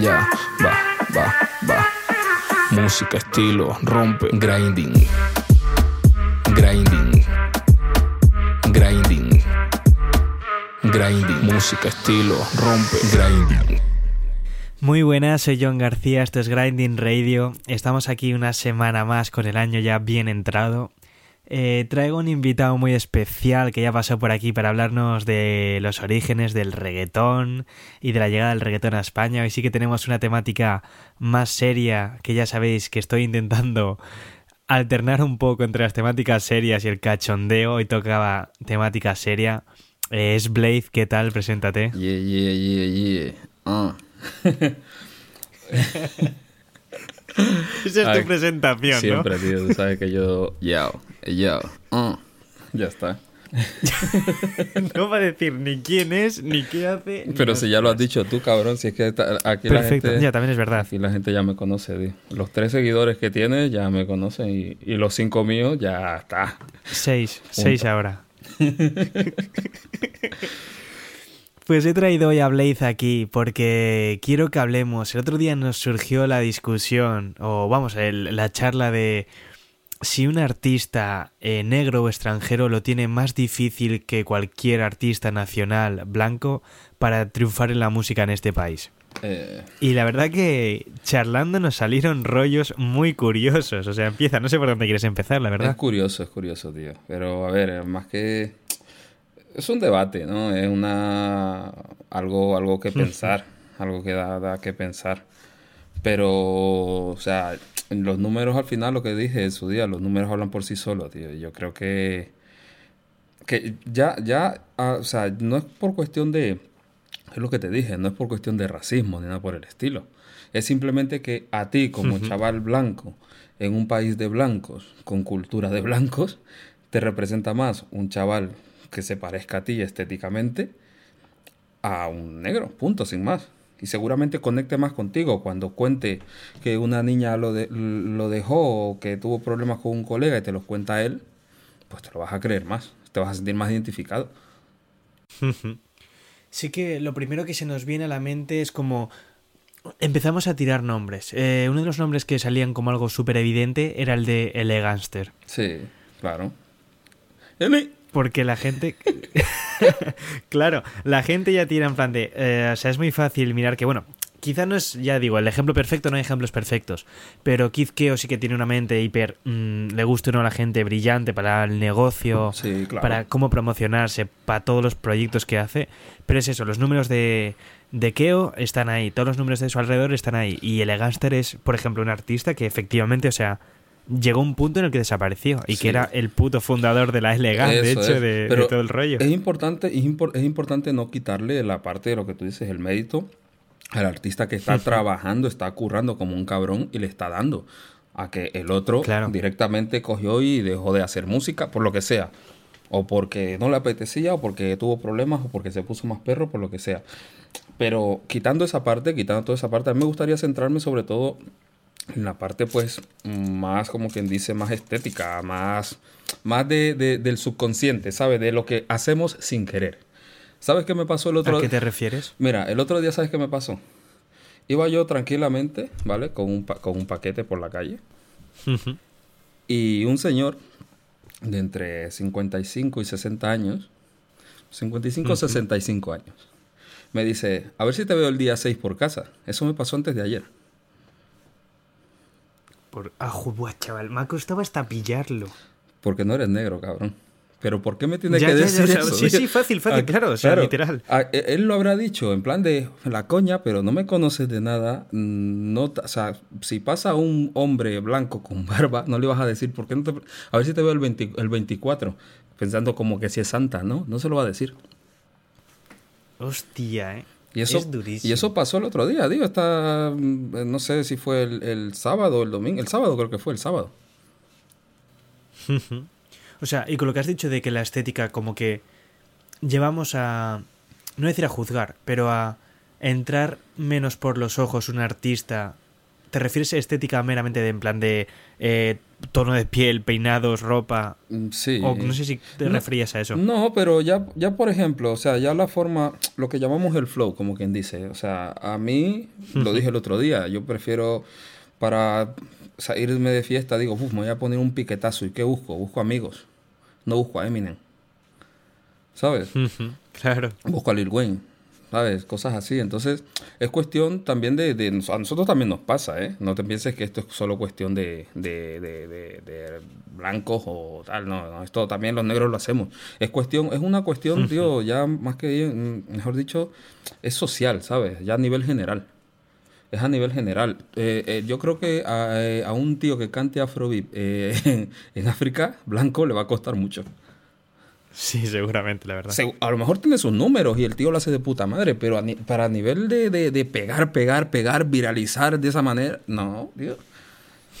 Ya, va, va, va. Música, estilo, rompe, grinding. Grinding. Grinding. Grinding. Música, estilo, rompe, grinding. Muy buenas, soy John García, esto es Grinding Radio. Estamos aquí una semana más con el año ya bien entrado. Eh, traigo un invitado muy especial que ya pasó por aquí para hablarnos de los orígenes del reggaetón y de la llegada del reggaetón a España. Hoy sí que tenemos una temática más seria que ya sabéis que estoy intentando alternar un poco entre las temáticas serias y el cachondeo. Hoy tocaba temática seria. Eh, es Blade, ¿qué tal? Preséntate. Yeah, yeah, yeah, yeah. Ah. Esa es Ay, tu presentación, ¿no? Siempre, tío. Tú sabes que yo... Yo, yo. ah. Ya está. no va a decir ni quién es, ni qué hace. ni Pero si ya lo has dicho tú, cabrón. Si es que aquí la Perfecto, gente... ya también es verdad. Aquí la gente ya me conoce, tío. Los tres seguidores que tiene ya me conocen. Y, y los cinco míos ya está. Seis, seis ahora. Pues he traído hoy a Blaze aquí porque quiero que hablemos. El otro día nos surgió la discusión, o vamos, el- la charla de si un artista eh, negro o extranjero lo tiene más difícil que cualquier artista nacional blanco para triunfar en la música en este país. Eh, Y la verdad que charlando nos salieron rollos muy curiosos. O sea, empieza, no sé por dónde quieres empezar, la es verdad. curioso, es curioso, tío. Pero, a ver, más que... Es un debate, ¿no? Es una... Algo, algo que pensar. algo que da, da que pensar. Pero, o sea, los números al final, lo que dije en su día, los números hablan por sí solos, tío. Yo creo que... Que ya, ya, ah, o sea, no es por cuestión de... Es lo que te dije, no es por cuestión de racismo ni nada por el estilo. Es simplemente que a ti, como chaval blanco, en un país de blancos, con cultura de blancos, te representa más un chaval que se parezca a ti estéticamente a un negro, punto, sin más. Y seguramente conecte más contigo cuando cuente que una niña lo, de- lo dejó o que tuvo problemas con un colega y te los cuenta él, pues te lo vas a creer más, te vas a sentir más identificado. Sí que lo primero que se nos viene a la mente es como... Empezamos a tirar nombres. Eh, uno de los nombres que salían como algo súper evidente era el de Elegánster. Sí, claro. Emi. Porque la gente... claro, la gente ya tira en plan de... eh, o sea, es muy fácil mirar que, bueno, quizá no es, ya digo, el ejemplo perfecto, no hay ejemplos perfectos. Pero Keith Keo sí que tiene una mente hiper... mm, le gusta o no a la gente brillante para el negocio, Sí, claro. para cómo promocionarse, para todos los proyectos que hace. Pero es eso, los números de, de Keo están ahí, todos los números de su alrededor están ahí. Y Elegaster es, por ejemplo, un artista que efectivamente, o sea, llegó un punto en el que desapareció y Sí. que era el puto fundador de la Elegant, de hecho, es. de, todo el rollo. Es importante, es, impor- es importante no quitarle la parte de lo que tú dices, el mérito al artista que está trabajando, está currando como un cabrón y le está dando a que el otro Claro. directamente cogió y dejó de hacer música, por lo que sea. O porque no le apetecía, o porque tuvo problemas, o porque se puso más perro, por lo que sea. Pero quitando esa parte, quitando toda esa parte, a mí me gustaría centrarme sobre todo en la parte pues más como quien dice más estética más más de, de- del subconsciente sabes de lo que hacemos sin querer. Sabes qué me pasó el otro ¿A qué te refieres? mira el otro día sabes qué me pasó iba yo tranquilamente vale con un pa- con un paquete por la calle. Y un señor de entre 55 y 60 años 55 o 65 años me dice a ver si te veo el día 6 por casa eso me pasó antes de ayer Por... Ah, buah, chaval, me ha costado hasta pillarlo. Porque no eres negro, cabrón. Pero ¿por qué me tiene Ya, que ya, decir eso? sí, sí, fácil, fácil, claro, o sea, literal. Ah, e- él lo habrá dicho en plan de la coña, pero no me conoces de nada. mm, No, o sea, si pasa un hombre blanco con barba, no le vas a decir, ¿por qué no te... A ver si te veo el, 20 el 24, pensando como que si es santa, ¿no? No se lo va a decir. Hostia, eh. Y eso, es durísimo. y eso pasó el otro día, digo, está, mm, no sé si fue el, el sábado o el domingo, el sábado creo que fue, el sábado. O sea, y con lo que has dicho de que la estética como que llevamos a... No decir a juzgar, pero a entrar menos por los ojos un artista ¿te refieres a estética meramente de en plan de eh, tono de piel, peinados, ropa? Mm, Sí. O no sé si te No, referías a eso. No, pero ya, ya por ejemplo, o sea, ya la forma, lo que llamamos el flow, como quien dice, o sea, a mí, lo dije el otro día, yo prefiero para sa- irme de fiesta, digo, "Uf, me voy a poner un piquetazo, ¿y qué busco? Busco amigos, no busco a Eminem, ¿sabes? Claro. busco a Lil Wayne, ¿sabes? Cosas así. Entonces, es cuestión también de, de- A nosotros también nos pasa, ¿eh? No te pienses que esto es solo cuestión de, de, de- de- de blancos o tal, no, no, esto también los negros lo hacemos. Es cuestión, es una cuestión, tío, ya más que, mm, mejor dicho, es social, ¿sabes? Ya a nivel general. Es a nivel general. Eh, eh, yo creo que a, eh, a un tío que cante Afrobeat eh, en, en África, blanco, le va a costar mucho. Sí, seguramente, la verdad. Se- a lo mejor tiene sus números y el tío lo hace de puta madre, pero a ni- para nivel de, de- de pegar, pegar, pegar, viralizar de esa manera, no, tío.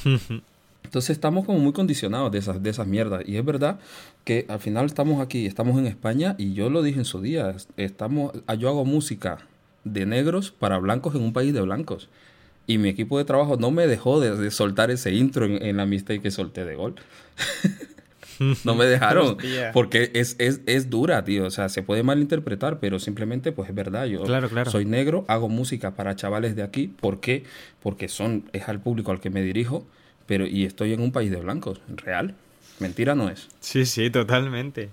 Entonces estamos como muy condicionados de esas, de esas mierdas. Y es verdad que al final estamos aquí, estamos en España y yo lo dije en su día, es- estamos, ah, yo hago música de negros para blancos en un país de blancos. Y mi equipo de trabajo no me dejó de, de soltar ese intro en, en la mistake que solté de gol. No me dejaron. Porque es, es, es dura, tío. O sea, se puede malinterpretar, pero simplemente, pues es verdad. Yo Claro, claro. soy negro, hago música para chavales de aquí. ¿Por qué? Porque son, es al público al que me dirijo, pero y estoy en un país de blancos. Real. Mentira no es. Sí, sí, totalmente.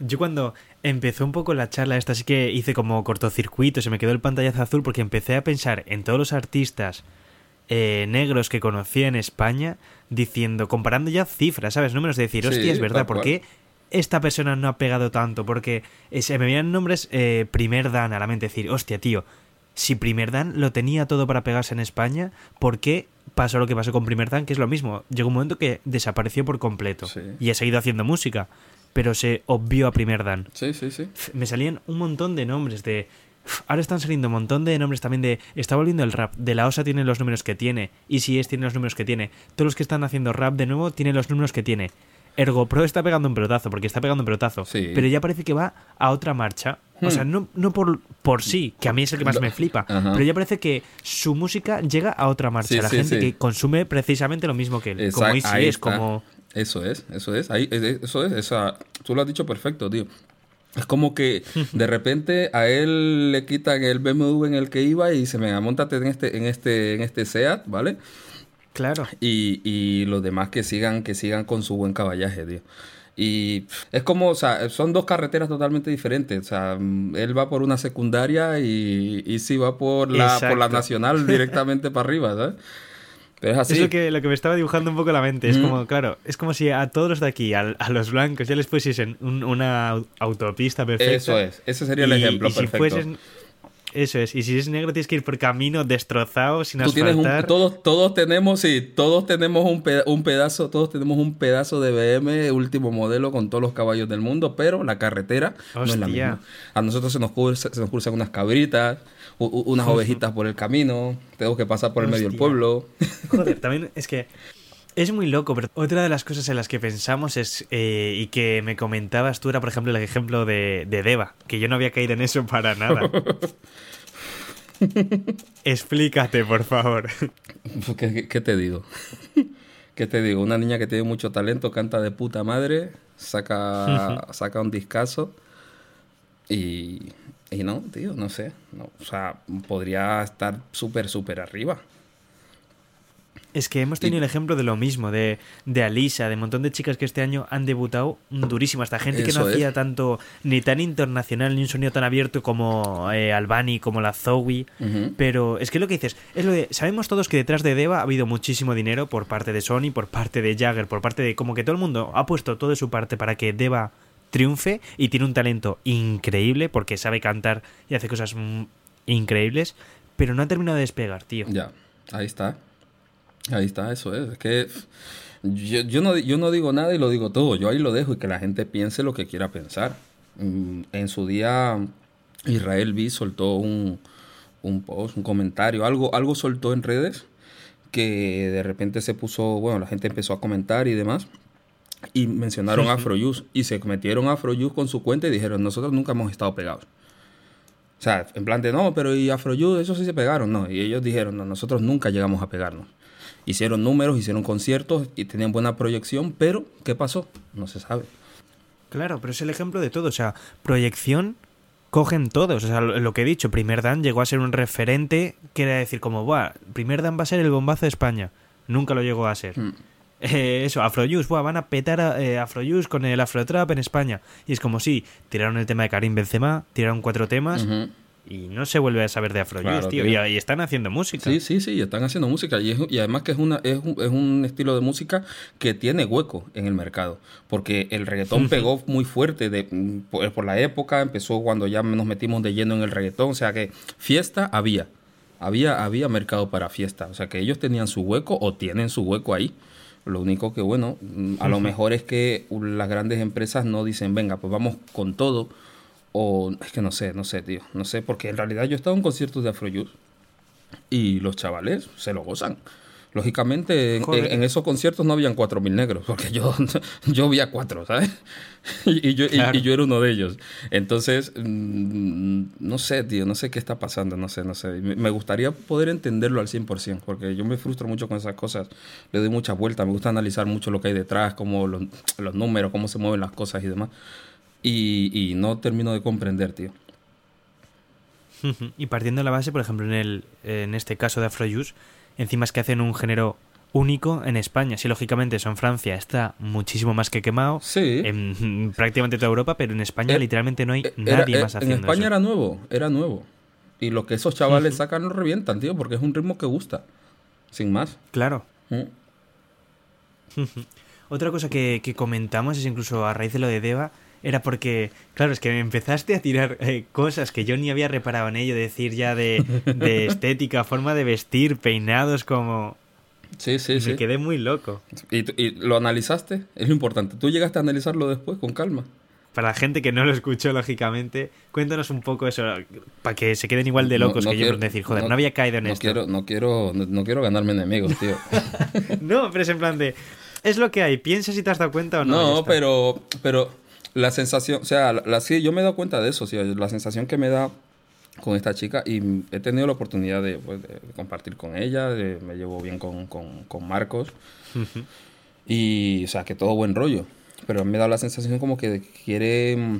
Yo cuando empezó un poco la charla esta, sí que hice como cortocircuito, se me quedó el pantallazo azul porque empecé a pensar en todos los artistas eh, negros que conocía en España, diciendo, comparando ya cifras, ¿sabes? Números de decir, Sí, hostia, es verdad, ¿por qué esta persona no ha pegado tanto? Porque se me venían nombres eh, primer Dan a la mente, decir, hostia, tío, si Primer Dan lo tenía todo para pegarse en España, ¿por qué pasó lo que pasó con Primer Dan? Que es lo mismo. Llegó un momento que desapareció por completo. Sí. Y ha seguido haciendo música. Pero se obvió a Primer Dan. Sí, sí, sí. Me salían un montón de nombres de... Ahora están saliendo un montón de nombres también de... Está volviendo el rap. De la OSA tiene los números que tiene. Easy S tiene los números que tiene. Todos los que están haciendo rap de nuevo tienen los números que tiene. Ergo Pro está pegando un pelotazo, porque está pegando un pelotazo. Sí. Pero ya parece que va a otra marcha. O Hmm. sea, no, no por, por sí, que a mí es el que más me flipa. Pero ya parece que su música llega a otra marcha. Sí, la sí, gente que consume precisamente lo mismo que él. como Easy ahí S, está. como... Eso es, eso es. Ahí, es- es- eso es. Esa, tú lo has dicho perfecto, tío. Es como que de repente a él le quitan el BMW en el que iba y se me montate en este, en este, en este SEAT, ¿vale? Claro. Y, y los demás que sigan, que sigan con su buen caballaje, tío. Y es como, o sea, son dos carreteras totalmente diferentes. O sea, mm, él va por una secundaria y, y sí va por la, por la nacional directamente para arriba, ¿sabes? Pero es así. Es lo que, lo que me estaba dibujando un poco la mente. Es como, claro, es como si a todos los de aquí, al- a, los blancos, ya les pusiesen un- una au- autopista perfecta. Eso es, ese sería el Y- ejemplo y si perfecto. Eso es, y si es negro tienes que ir por camino destrozado, sin Tú tienes un, asfaltar. todos, todos tenemos, sí, todos tenemos un, peda- un pedazo, todos tenemos un pedazo de BM último modelo con todos los caballos del mundo, pero la carretera no es la misma. A nosotros se nos, cursa- se nos cruzan unas cabritas, u- u- unas ovejitas por el camino, tengo que pasar por el medio del pueblo. Joder, también es que es muy loco, pero otra de las cosas en las que pensamos es, eh, y que me comentabas tú, era por ejemplo el ejemplo de, de Deva, que yo no había caído en eso para nada. Explícate, por favor. Pues, ¿Qué, qué- qué te digo? ¿Qué te digo? Una niña que tiene mucho talento, canta de puta madre, saca, saca un discazo y, y no, tío, no sé. No, o sea, podría estar súper, súper arriba. Es que hemos tenido el ejemplo de lo mismo, de, de Alisa, de un montón de chicas que este año han debutado durísimo. Hasta gente que no es. hacía tanto, ni tan internacional, ni un sonido tan abierto como eh, Albani, como la Zoe. Pero es que lo que dices, es lo de. Sabemos todos que detrás de Deva ha habido muchísimo dinero por parte de Sony, por parte de Jagger, por parte de. Como que todo el mundo ha puesto todo de su parte para que Deva triunfe y tiene un talento increíble porque sabe cantar y hace cosas mm, increíbles, pero no ha terminado de despegar, tío. Ya, ahí está. Ahí está, eso es. Es que yo, yo no, yo no digo nada y lo digo todo. Yo ahí lo dejo y que la gente piense lo que quiera pensar. Mm, En su día, Israel B soltó un, un post, un comentario, algo, algo soltó en redes que de repente se puso, bueno, la gente empezó a comentar y demás. Y mencionaron Afrojuice y se metieron a Afrojuice con su cuenta y dijeron, nosotros nunca hemos estado pegados. O sea, en plan de, no, pero y Afrojuice, eso sí se pegaron. No, y ellos dijeron, no, nosotros nunca llegamos a pegarnos. Hicieron números, hicieron conciertos y tenían buena proyección, pero ¿qué pasó? No se sabe. Claro, pero es el ejemplo de todo. O sea, proyección cogen todos. O sea, lo, que he dicho, Primer Dan llegó a ser un referente que era decir como, Buah, Primer Dan va a ser el bombazo de España. Nunca lo llegó a ser. Mm. Eh, eso, Afrojuice, buah, van a petar a, eh, Afrojuice con el Afrotrap en España. Y es como si tiraron el tema de Karim Benzema, tiraron cuatro temas. Y no se vuelve a saber de Afrojuice, Claro, tío. tío. Y, y están haciendo música. Sí, sí, sí, están haciendo música y, es- y además que es, una, es, un, es un estilo de música que tiene hueco en el mercado, porque el reggaetón pegó muy fuerte de, por, por la época, empezó cuando ya nos metimos de lleno en el reggaetón, o sea que fiesta había, había, había mercado para fiesta, o sea que ellos tenían su hueco o tienen su hueco ahí. Lo único que, bueno, a lo mejor es que las grandes empresas no dicen, venga, pues vamos con todo. O es que no sé, no sé, tío. No sé, porque en realidad yo he estado en conciertos de Afrojuice y los chavales se lo gozan. Lógicamente, en, en- esos conciertos no habían cuatro mil negros, porque yo, yo vi a cuatro, ¿sabes? Y, y yo, y- Claro. y yo era uno de ellos. Entonces, mm, no sé, tío, no sé qué está pasando, no sé, no sé. Me me gustaría poder entenderlo al 100%, porque yo me frustro mucho con esas cosas. Le doy muchas vueltas, me gusta analizar mucho lo que hay detrás, cómo los, los números, cómo se mueven las cosas y demás. Y, y no termino de comprender, tío. Y partiendo de la base, por ejemplo, en, el, en este caso de Afrojuice, encima es que hacen un género único en España. Sí, lógicamente, eso en Francia está muchísimo más que quemado. Sí. En prácticamente toda Europa, pero en España Eh, literalmente no hay Eh, era- nadie eh, más En haciendo España eso. era nuevo, era nuevo. Y lo que esos chavales sacan lo revientan, tío, porque es un ritmo que gusta. Sin más. Claro. Mm. Otra cosa que, que comentamos es incluso a raíz de lo de Deva, era porque, claro, es que me empezaste a tirar eh, cosas que yo ni había reparado en ello, decir ya de, de estética, forma de vestir, peinados, como... Sí, sí, y sí. me quedé muy loco. ¿Y, lo analizaste? Es lo importante. ¿Tú llegaste a analizarlo después con calma? Para la gente que no lo escuchó, lógicamente, cuéntanos un poco eso, para que se queden igual de locos no que yo, quiero- por decir, joder, no, había caído en no esto. Quiero, no, quiero, no, quiero ganarme enemigos, tío. No, pero es en plan de, es lo que hay, piensa si te has dado cuenta o no. No, pero, pero la sensación, o sea, la, la- sí, yo me he dado cuenta de eso, sí, la sensación que me da con esta chica y he tenido la oportunidad de, pues, de compartir con ella, de- me llevo bien con, con, con Marcos. Y, o sea, que todo buen rollo, pero me da la sensación como que quiere mm,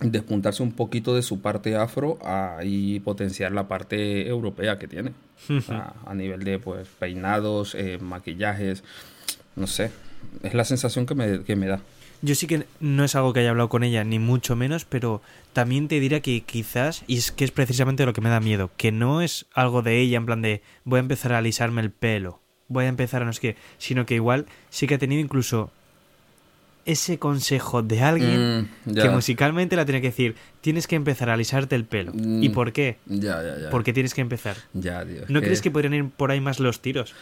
despuntarse un poquito de su parte afro a, y potenciar la parte europea que tiene, O sea, a nivel de, pues, peinados, eh, maquillajes, no sé, es la sensación que me, que me da. Yo sí que no es algo que haya hablado con ella, ni mucho menos, pero también te diré que quizás, y es que es precisamente lo que me da miedo, que no es algo de ella en plan de voy a empezar a alisarme el pelo, voy a empezar a no sé qué, sino que igual sí que ha tenido incluso ese consejo de alguien Mm, que musicalmente la tiene que decir, tienes que empezar a alisarte el pelo. Mm. ¿Y por qué? Ya, ya, ya. ¿Por qué tienes que empezar? Ya, es ¿No crees que podrían ir por ahí más los tiros?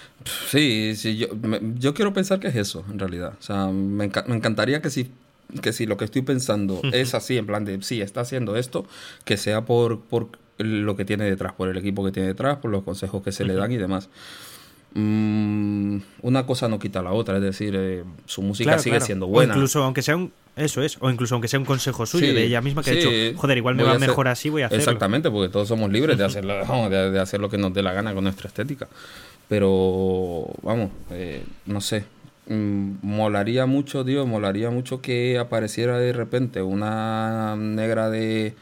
Sí, sí, yo, me- yo quiero pensar que es eso, en realidad. O sea, me, enca- me encantaría que si, que si lo que estoy pensando es así, en plan de, sí, está haciendo esto, que sea por, por lo que tiene detrás, por el equipo que tiene detrás, por los consejos que se le dan y demás. Mm, una cosa no quita la otra, es decir, eh, su música Claro, sigue claro. siendo O buena. incluso aunque sea un... Eso es, o incluso aunque sea un consejo suyo Sí, de ella misma que ha sí. dicho, joder, igual me va hacer- mejor así, voy a hacerlo. Exactamente, porque todos somos libres de, vamos, de, de hacer lo que nos dé la gana con nuestra estética. Pero, vamos, eh, no sé. Mm, molaría mucho, Dios, molaría mucho que apareciera de repente una negra de,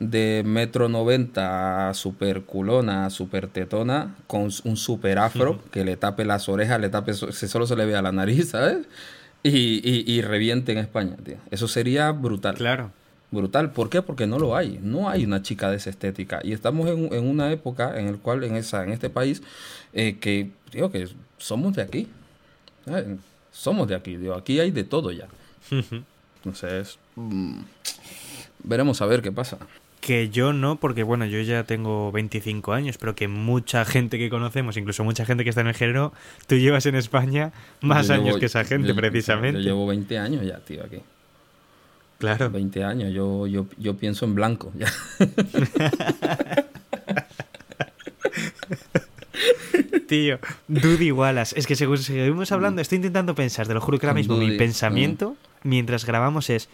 de metro noventa, super culona, super tetona, con un super afro que le tape las orejas, le tape, solo se le vea la nariz, ¿sabes? Y, y, y reviente en España, tío. Eso sería brutal. Claro. Brutal. ¿Por qué? Porque no lo hay. No hay una chica de esa estética. Y estamos en, en una época en el cual, en esa, en este país, eh, que, digo, que somos de aquí. ¿sabes? Somos de aquí. Digo, aquí hay de todo ya. Entonces, mm, veremos a ver qué pasa. Que yo no, porque bueno, yo ya tengo 25 años, pero que mucha gente que conocemos, incluso mucha gente que está en el género, tú llevas en España más Yo años llevo- que esa gente, yo- precisamente. Yo llevo 20 años ya, tío, aquí. Claro. 20 años. Yo, yo, yo pienso en blanco. Ya. Tío, Dudy Wallace. Es que según seguimos hablando, estoy intentando pensar, te lo juro que ahora mismo mi pensamiento, mientras grabamos, es.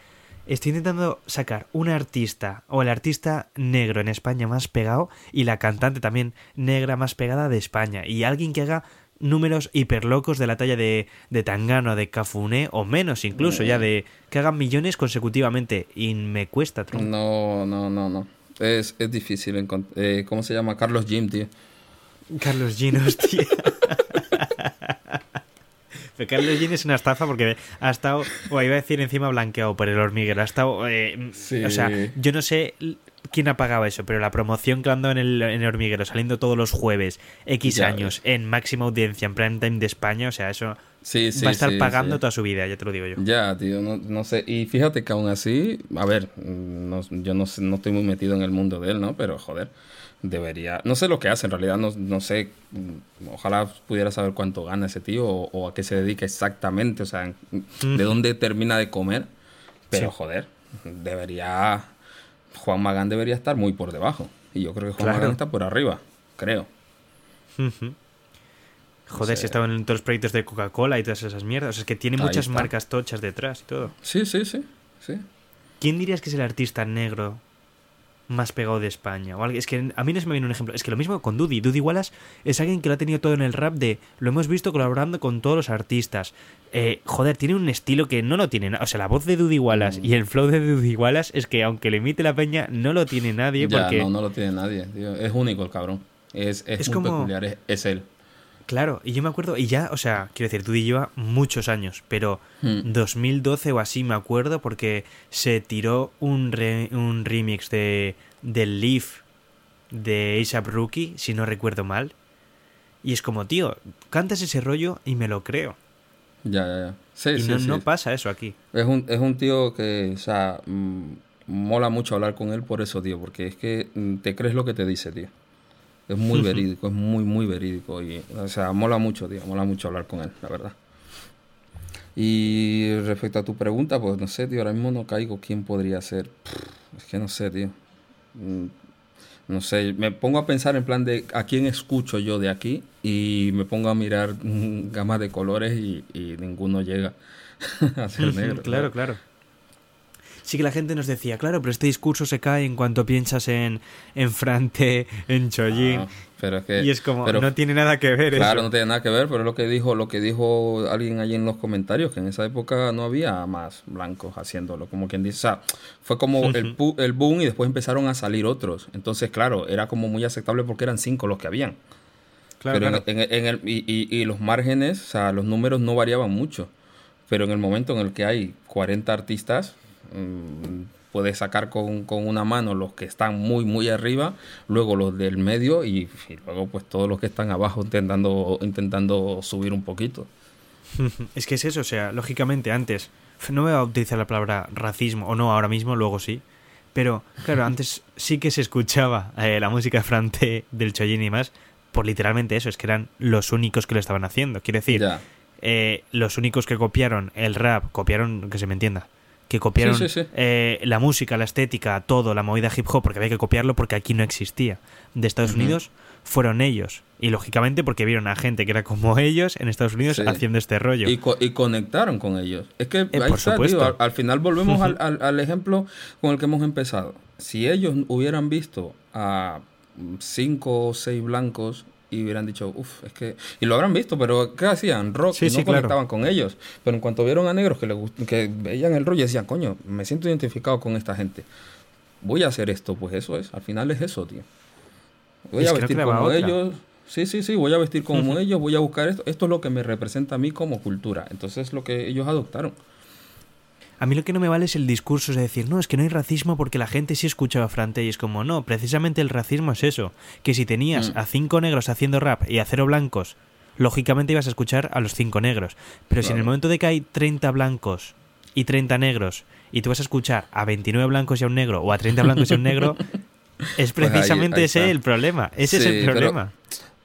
Estoy intentando sacar un artista o el artista negro en España más pegado y la cantante también negra más pegada de España. Y alguien que haga números hiperlocos de la talla de, de Tangano, de Cafune o menos incluso, ya de que hagan millones consecutivamente. Y me cuesta, tronco. No, no, no, no. Es, es difícil encontrar. Eh, ¿Cómo se llama? Carlos Jim, tío. Carlos Gin, hostia. Carlos Gin es una estafa porque ha estado, o iba a decir encima blanqueado por el hormiguero. Ha estado, eh, Sí. o sea, yo no sé quién ha pagado eso, pero la promoción que ando en el, en el hormiguero, saliendo todos los jueves, X Ya años, en máxima audiencia, en prime time de España, o sea, eso Sí, sí, va a estar sí, pagando toda su vida, ya te lo digo yo. Ya, tío, no, no sé. Y fíjate que aún así, a ver, no- yo no, sé- no estoy muy metido en el mundo de él, ¿no? Pero joder, debería. No sé lo que hace, en realidad, no, no sé. mm, Ojalá pudiera saber cuánto gana ese tío o, o a qué se dedica exactamente, o sea, de dónde termina de comer. Pero Sí. joder, debería. Juan Magán debería estar muy por debajo. Y yo creo que Juan Claro. Magán está por arriba, creo. Joder, si estaban en todos los proyectos de Coca-Cola y todas esas mierdas. O sea, es que tiene Ahí muchas está. marcas tochas detrás y todo. Sí, sí, sí, sí. ¿Quién dirías que es el artista negro más pegado de España? O alguien- es que a mí no se me viene un ejemplo. Es que lo mismo con Dudy. Dudy Wallace es alguien que lo ha tenido todo en el rap de... Lo hemos visto colaborando con todos los artistas. Eh, joder, tiene un estilo que no lo tiene... O sea, la voz de Dudy Wallace Mm. y el flow de Dudy Wallace es que aunque le imite la peña, no lo tiene nadie Ya, porque... no, no lo tiene nadie, tío. Es único el cabrón. Es, es, Es muy como- peculiar, es, es él. Claro, y yo me acuerdo, y ya, o sea, quiero decir, Dudy lleva muchos años, pero Hmm. 2012 o así me acuerdo porque se tiró un, re- un remix de del Leaf de ASAP Rookie, si no recuerdo mal. Y es como, tío, cantas ese rollo y me lo creo. Ya, ya, ya. Sí, y sí, no, sí. no pasa eso aquí. Es un, es un tío que, o sea, mm, mola mucho hablar con él por eso, tío, porque es que mm, te crees lo que te dice, tío. Es muy verídico, es muy, muy verídico. Y, o sea, mola mucho, tío, mola mucho hablar con él, la verdad. Y respecto a tu pregunta, pues no sé, tío, ahora mismo no caigo quién podría ser. Es que no sé, tío. Mm, No sé, me pongo a pensar en plan de a quién escucho yo de aquí y me pongo a mirar gamas de colores y, y ninguno llega a ser negro. claro, claro. Sí que la gente nos decía, claro, pero este discurso se cae en cuanto piensas en, en Frante, en Chojin. Ah, pero es que, y es como, pero- no tiene nada que ver Claro, eso. no tiene nada que ver, pero es lo que dijo, lo que dijo alguien allí en los comentarios, que en esa época no había más blancos haciéndolo, como quien dice, o sea, fue como el, pu- el boom y después empezaron a salir otros. Entonces, claro, era como muy aceptable porque eran cinco los que habían. Claro, pero en- claro. en, en el, y, y- y los márgenes, o sea, los números no variaban mucho. Pero en el momento en el que hay 40 artistas, puedes sacar con, con una mano los que están muy, muy arriba, luego los del medio y, y luego pues todos los que están abajo intentando, intentando subir un poquito. Es que es eso, o sea, lógicamente antes, no voy a utilizar la palabra racismo, o no, ahora mismo, luego sí, pero claro, antes sí que se escuchaba eh, la música frante del Chojin y más, por literalmente eso, es que eran los únicos que lo estaban haciendo. Quiere decir, eh, los únicos que copiaron el rap, copiaron, que se me entienda, que copiaron Sí, sí, sí. eh, la música, la estética, todo, la movida hip hop, porque había que copiarlo porque aquí no existía, de Estados. Unidos, fueron ellos. Y lógicamente porque vieron a gente que era como ellos en Estados Unidos haciendo este rollo. Y, co- y conectaron con ellos. Es que ahí Eh, por está, supuesto. tío, al, al final volvemos al, al- al ejemplo con el que hemos empezado. Si ellos hubieran visto a cinco o seis blancos y hubieran dicho, uff, es que... Y lo habrán visto, pero ¿qué hacían? Rock, Sí, y no sí, claro. conectaban con ellos. Pero en cuanto vieron a negros que, le que veían el rollo decían, coño, me siento identificado con esta gente. Voy a hacer esto, pues eso es. Al final es eso, tío. Voy Es a vestir como otra. ellos. Sí, sí, sí, voy a vestir como ellos, voy a buscar esto. Esto es lo que me representa a mí como cultura. Entonces es lo que ellos adoptaron. A mí lo que no me vale es el discurso, es decir, no, es que no hay racismo porque la gente sí escuchaba Frante y es como, no, precisamente el racismo es eso, que si tenías Mm. a cinco negros haciendo rap y a cero blancos, lógicamente ibas a escuchar a los cinco negros. Pero si en el momento de que hay 30 blancos y 30 negros y tú vas a escuchar a 29 blancos y a un negro o a 30 blancos y a un negro, es Pues ahí- precisamente ahí ese el problema, ese es el problema.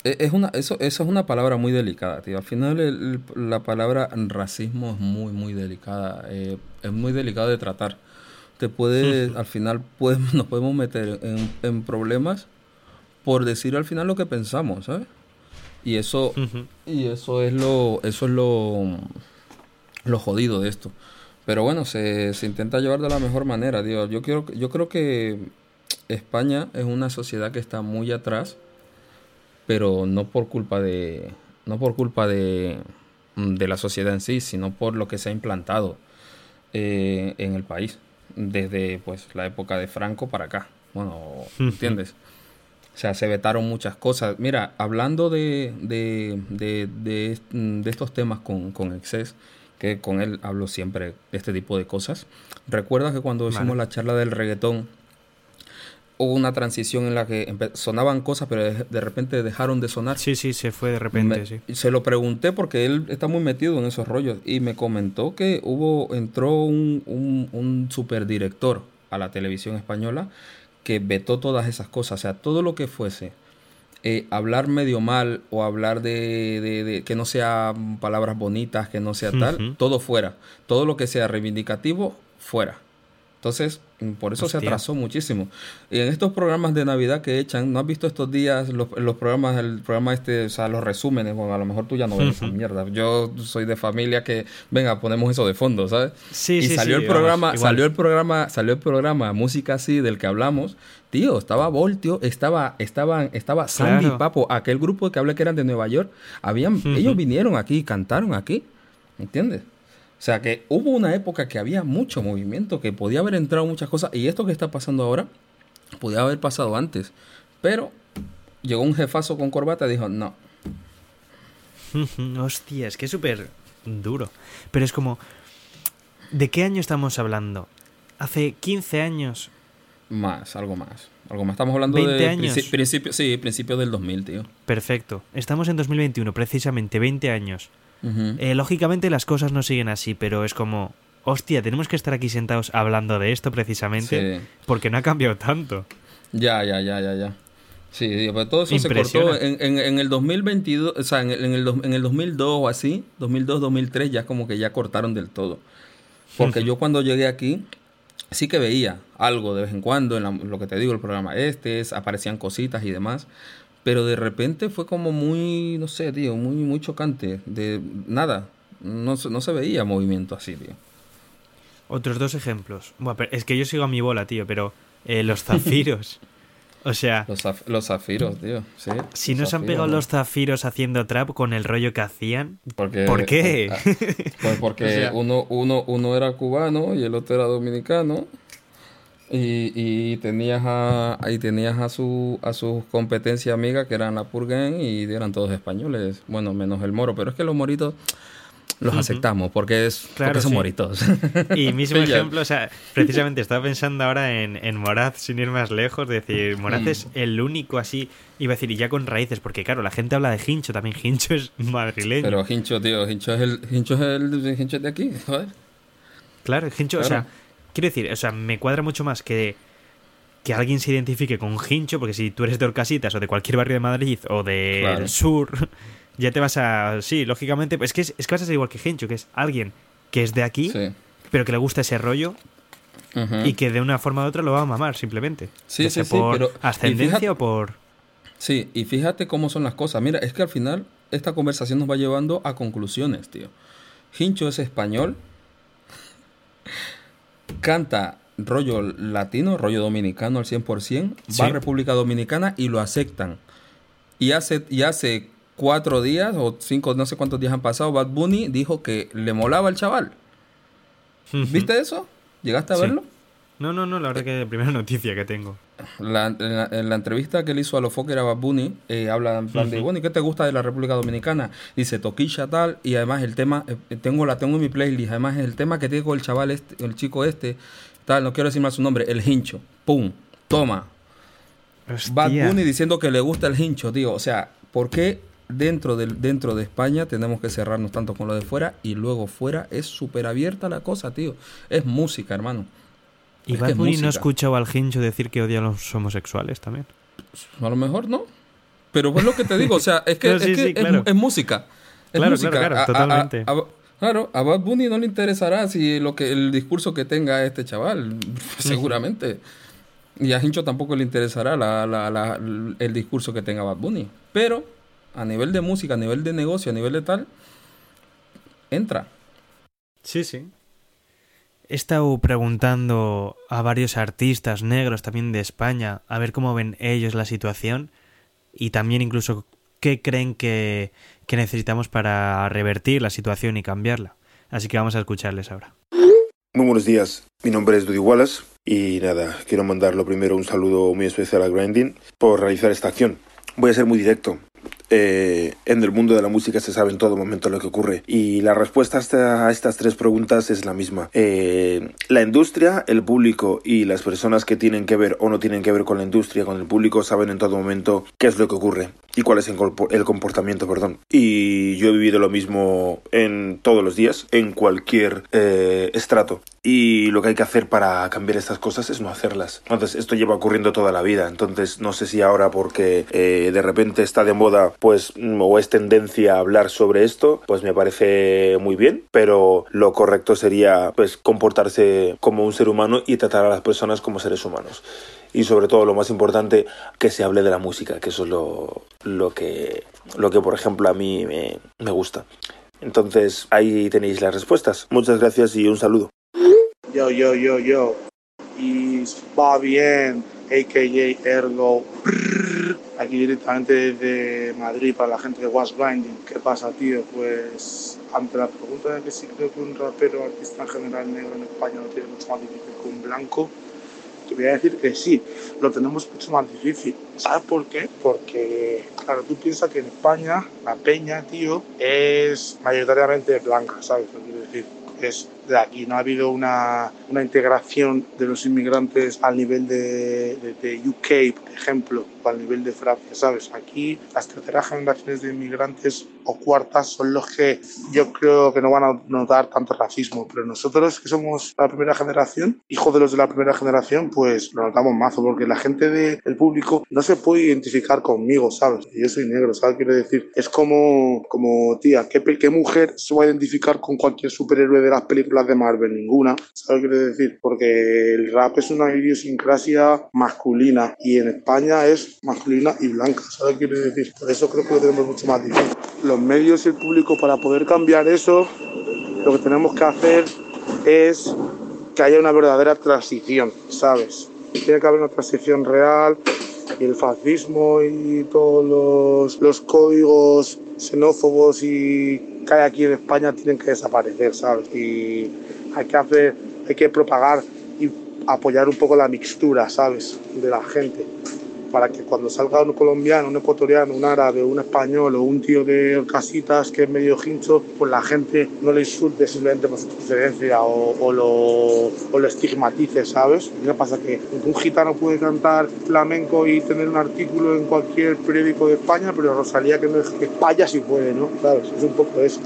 E- Es una, eso, eso es una palabra muy delicada, tío. Al final el- la palabra racismo es muy, muy delicada. eh, es muy delicado de tratar. Te puede, al final puede- nos podemos meter en, en problemas por decir al final lo que pensamos, ¿sabes? Y eso, y eso es lo, eso es lo, lo jodido de esto. Pero bueno, se, se intenta llevar de la mejor manera, tío. Yo, quiero, yo creo que España es una sociedad que está muy atrás, pero no por culpa de, no por culpa de, de la sociedad en sí, sino por lo que se ha implantado eh, en el país desde pues la época de Franco para acá. Bueno, ¿entiendes? O sea, se vetaron muchas cosas. Mira, hablando de, de, de, de, estos temas con, con Excess, que con él hablo siempre de este tipo de cosas. Recuerda que cuando hicimos la charla del reggaetón, hubo una transición en la que sonaban cosas, pero de, repente dejaron de sonar. Sí, sí, se fue de repente, sí. Se lo pregunté porque él está muy metido en esos rollos y me comentó que hubo, entró un, un, un superdirector a la televisión española que vetó todas esas cosas, o sea, todo lo que fuese eh, hablar medio mal o hablar de, de, que no sea palabras bonitas, que no sea tal, todo fuera. Todo lo que sea reivindicativo, fuera. Entonces, mm, por eso se atrasó muchísimo. Y en estos programas de Navidad que echan, ¿no has visto estos días los, los programas, el programa este, o sea, los resúmenes? Bueno, a lo mejor tú ya no ves esa mierda. Yo soy de familia que, venga, ponemos eso de fondo, ¿sabes? Sí, y sí, salió el programa, salió el programa, salió el programa Música así del que hablamos. Tío, estaba Voltio, estaba, estaban, estaba Sandy y Papo, aquel grupo que hablé que eran de Nueva York, habían, ellos vinieron aquí, cantaron aquí, ¿entiendes? O sea que hubo una época que había mucho movimiento, que podía haber entrado muchas cosas. Y esto que está pasando ahora, podía haber pasado antes. Pero llegó un jefazo con corbata y dijo, no. Hostia, es que es súper duro. Pero es como, ¿de qué año estamos hablando? ¿Hace 15 años? Más, algo más. Algo más. Estamos hablando de años? principio, sí, principios del 2000, tío. Perfecto. Estamos en 2021, precisamente 20 años. Eh, lógicamente las cosas no siguen así, pero es como, hostia, tenemos que estar aquí sentados hablando de esto precisamente porque no ha cambiado tanto. Ya, ya, ya, ya, ya. Sí, pero todo eso se cortó en, en, el 2022, o sea, en el, en el 2002 o así, 2002, 2003, ya como que ya cortaron del todo. Porque yo cuando llegué aquí, sí que veía algo de vez en cuando en lo que te digo, el programa este, aparecían cositas y demás, pero de repente fue como muy, no sé, tío, muy, muy chocante. De nada, no, no se veía movimiento así, tío. Otros dos ejemplos. Bueno, es que yo sigo a mi bola, tío, pero eh, los zafiros. o sea. Los, zafiros, tío. Sí, si no se han pegado los zafiros haciendo trap con el rollo que hacían. Porque, ¿Por qué? Pues porque uno, uno, uno era cubano y el otro era dominicano. Y, y tenías a ahí tenías a su a sus competencia amiga que eran la Purgen y eran todos españoles. Bueno menos el moro pero es que los moritos los aceptamos porque es porque son moritos. Y mismo ejemplo o sea precisamente estaba pensando ahora en, en Moraz sin ir más lejos decir Moraz es el único así iba a decir y ya con raíces porque claro la gente habla de Hincho también Hincho es madrileño. Pero Hincho tío Hincho es el Hincho es el Hincho de aquí joder. Claro Hincho o sea Quiero decir, o sea, me cuadra mucho más que, que alguien se identifique con Hincho, porque si tú eres de Orcasitas o de cualquier barrio de Madrid o del sur, ya te vas a. Sí, lógicamente. Es que, es, que vas a ser igual que Hincho, que es alguien que es de aquí, pero que le gusta ese rollo. Y que de una forma u otra lo va a mamar, simplemente. Sí, sí, por pero. Ascendencia o por. Sí, y fíjate cómo son las cosas. Mira, es que al final esta conversación nos va llevando a conclusiones, tío. Hincho es español, canta rollo latino, rollo dominicano al 100%, va a República Dominicana y lo aceptan. Y hace, y hace cuatro días o cinco, no sé cuántos días han pasado, Bad Bunny dijo que le molaba al chaval. ¿Viste eso? ¿Llegaste a verlo? No, no, no, la verdad que es la primera noticia que tengo. La, en, la, entrevista que le hizo a los Fokker a Bad Bunny, eh, habla en plan de, bueno, ¿y qué te gusta de la República Dominicana? Dice, toquilla tal, y además el tema, eh, tengo la tengo en mi playlist, además el tema que tengo el chaval este, el chico este, tal, no quiero decir más su nombre, el hincho, pum, toma. Bad Bunny diciendo que le gusta el hincho, tío, o sea, ¿por qué dentro de, dentro de España tenemos que cerrarnos tanto con lo de fuera y luego fuera es súper abierta la cosa, tío? Es música, hermano. ¿Y Bad Bunny no escuchado al Hincho decir que odia a los homosexuales también? A lo mejor no. Pero pues lo que te digo, o sea, es que, es, música. Es claro, música. Claro, claro, totalmente. claro, a Bad Bunny no le interesará si lo que el discurso que tenga este chaval, seguramente. Y a Hincho tampoco le interesará la, la, la, el discurso que tenga Bad Bunny. Pero a nivel de música, a nivel de negocio, a nivel de tal, entra. Sí, sí. He estado preguntando a varios artistas negros también de España a ver cómo ven ellos la situación y también incluso qué creen que, que necesitamos para revertir la situación y cambiarla. Así que vamos a escucharles ahora. Muy buenos días, mi nombre es Dudy Wallace y nada, quiero mandar lo primero un saludo muy especial a Grinding por realizar esta acción. Voy a ser muy directo. Eh, en el mundo de la música se sabe en todo momento lo que ocurre. Y la respuesta a estas tres preguntas es la misma. Eh, la industria, el público y las personas que tienen que ver o no tienen que ver con la industria, con el público, saben en todo momento qué es lo que ocurre y cuál es el comportamiento, perdón. Y yo he vivido lo mismo en todos los días, en cualquier eh, estrato. Y lo que hay que hacer para cambiar estas cosas es no hacerlas. Entonces, esto lleva ocurriendo toda la vida. Entonces, no sé si ahora porque de repente está de moda pues o es tendencia a hablar sobre esto, pues me parece muy bien, pero lo correcto sería pues comportarse como un ser humano y tratar a las personas como seres humanos. Y sobre todo lo más importante, que se hable de la música, que eso es lo, lo que, lo que por ejemplo a mí me gusta. Entonces ahí tenéis las respuestas. Muchas gracias y un saludo. Yo, yo, yo, yo. Y va bien, a.k.a. Ergo aquí directamente desde Madrid para la gente de Was Blinding. ¿Qué pasa, tío? Pues ante la pregunta de que si creo que un rapero artista en general negro en España lo tiene mucho más difícil que un blanco, te voy a decir que sí, lo tenemos mucho más difícil. ¿Sabes por qué? Porque, claro, tú piensas que en España la peña, tío, es mayoritariamente blanca, ¿sabes? Lo quiero decir. Es aquí. No ha habido una, una integración de los inmigrantes al nivel de, de, UK, por ejemplo, o al nivel de Francia, ¿sabes? Aquí las terceras generaciones de inmigrantes o cuartas son los que yo creo que no van a notar tanto racismo, pero nosotros que somos la primera generación, hijos de los de la primera generación, pues lo notamos más, porque la gente del público no se puede identificar conmigo, ¿sabes? Yo soy negro, ¿sabes? Quiero decir, es como, como tía, ¿qué, ¿qué mujer se va a identificar con cualquier superhéroe de las películas de Marvel, ninguna. ¿Sabes qué quiero decir? Porque el rap es una idiosincrasia masculina y en España es masculina y blanca. ¿Sabes qué quiero decir? Por eso creo que lo tenemos mucho más difícil. Los medios y el público, para poder cambiar eso, lo que tenemos que hacer es que haya una verdadera transición, ¿sabes? Tiene que haber una transición real y el fascismo y todos los, los códigos xenófobos y que hay aquí en España tienen que desaparecer, ¿sabes? Y hay que hacer, hay que propagar y apoyar un poco la mixtura, ¿sabes? De la gente. Para que cuando salga un colombiano, un ecuatoriano, un árabe, un español o un tío de casitas que es medio hincho, pues la gente no le insulte simplemente por su procedencia o, lo, o lo estigmatice, ¿sabes? ¿Qué pasa? Que un gitano puede cantar flamenco y tener un artículo en cualquier periódico de España, pero Rosalía que no es que España sí puede, ¿no? ¿Sabes? Es un poco eso.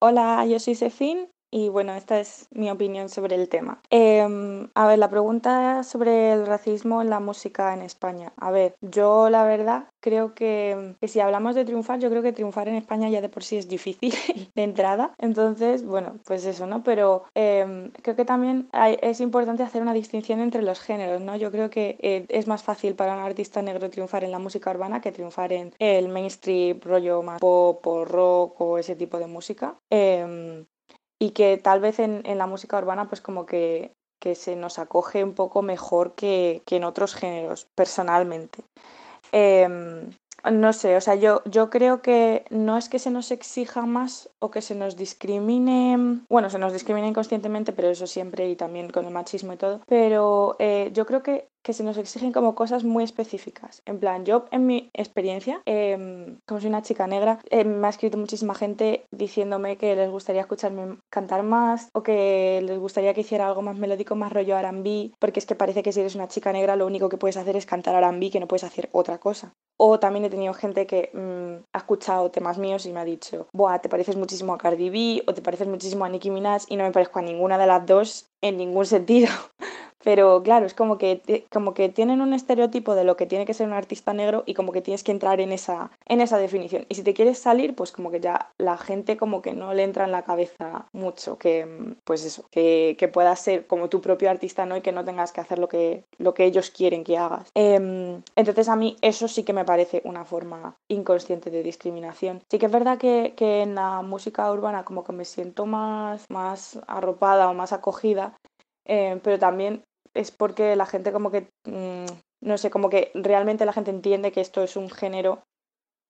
Hola, yo soy Sefín y bueno, esta es mi opinión sobre el tema. Em, a ver, la pregunta sobre el racismo en la música en España. A ver, yo la verdad creo que, si hablamos de triunfar, yo creo que triunfar en España ya de por sí es difícil de entrada. Entonces, bueno, pues eso, ¿no? Pero em, creo que también es importante hacer una distinción entre los géneros, ¿no? Yo creo que eh, es más fácil para un artista negro triunfar en la música urbana que triunfar en el mainstream, rollo más pop o rock o ese tipo de música. Em, y que tal vez en, la música urbana pues como que, se nos acoge un poco mejor que, en otros géneros, personalmente. Em, no sé, o sea, yo, yo creo que no es que se nos exija más o que se nos discrimine, bueno, se nos discrimina inconscientemente, pero eso siempre y también con el machismo y todo, pero eh, yo creo que que se nos exigen como cosas muy específicas. En plan, yo en mi experiencia, em, como soy una chica negra, em, me ha escrito muchísima gente diciéndome que les gustaría escucharme cantar más o que les gustaría que hiciera algo más melódico, más rollo R&B, porque es que parece que si eres una chica negra lo único que puedes hacer es cantar R&B, que no puedes hacer otra cosa. O también he tenido gente que mm, ha escuchado temas míos y me ha dicho, Buah, te pareces muchísimo a Cardi B o te pareces muchísimo a Nicki Minaj y no me parezco a ninguna de las dos en ningún sentido. Pero claro, es como que, como que tienen un estereotipo de lo que tiene que ser un artista negro y como que tienes que entrar en esa, en esa definición. Y si te quieres salir, pues como que ya la gente como que no le entra en la cabeza mucho que, pues eso, que, que puedas ser como tu propio artista, ¿no? Y que no tengas que hacer lo que, lo que ellos quieren que hagas. Em, entonces a mí eso sí que me parece una forma inconsciente de discriminación. Sí que es verdad que, que en la música urbana como que me siento más, más arropada o más acogida, em, pero también es porque la gente como que, mm, no sé, como que realmente la gente entiende que esto es un género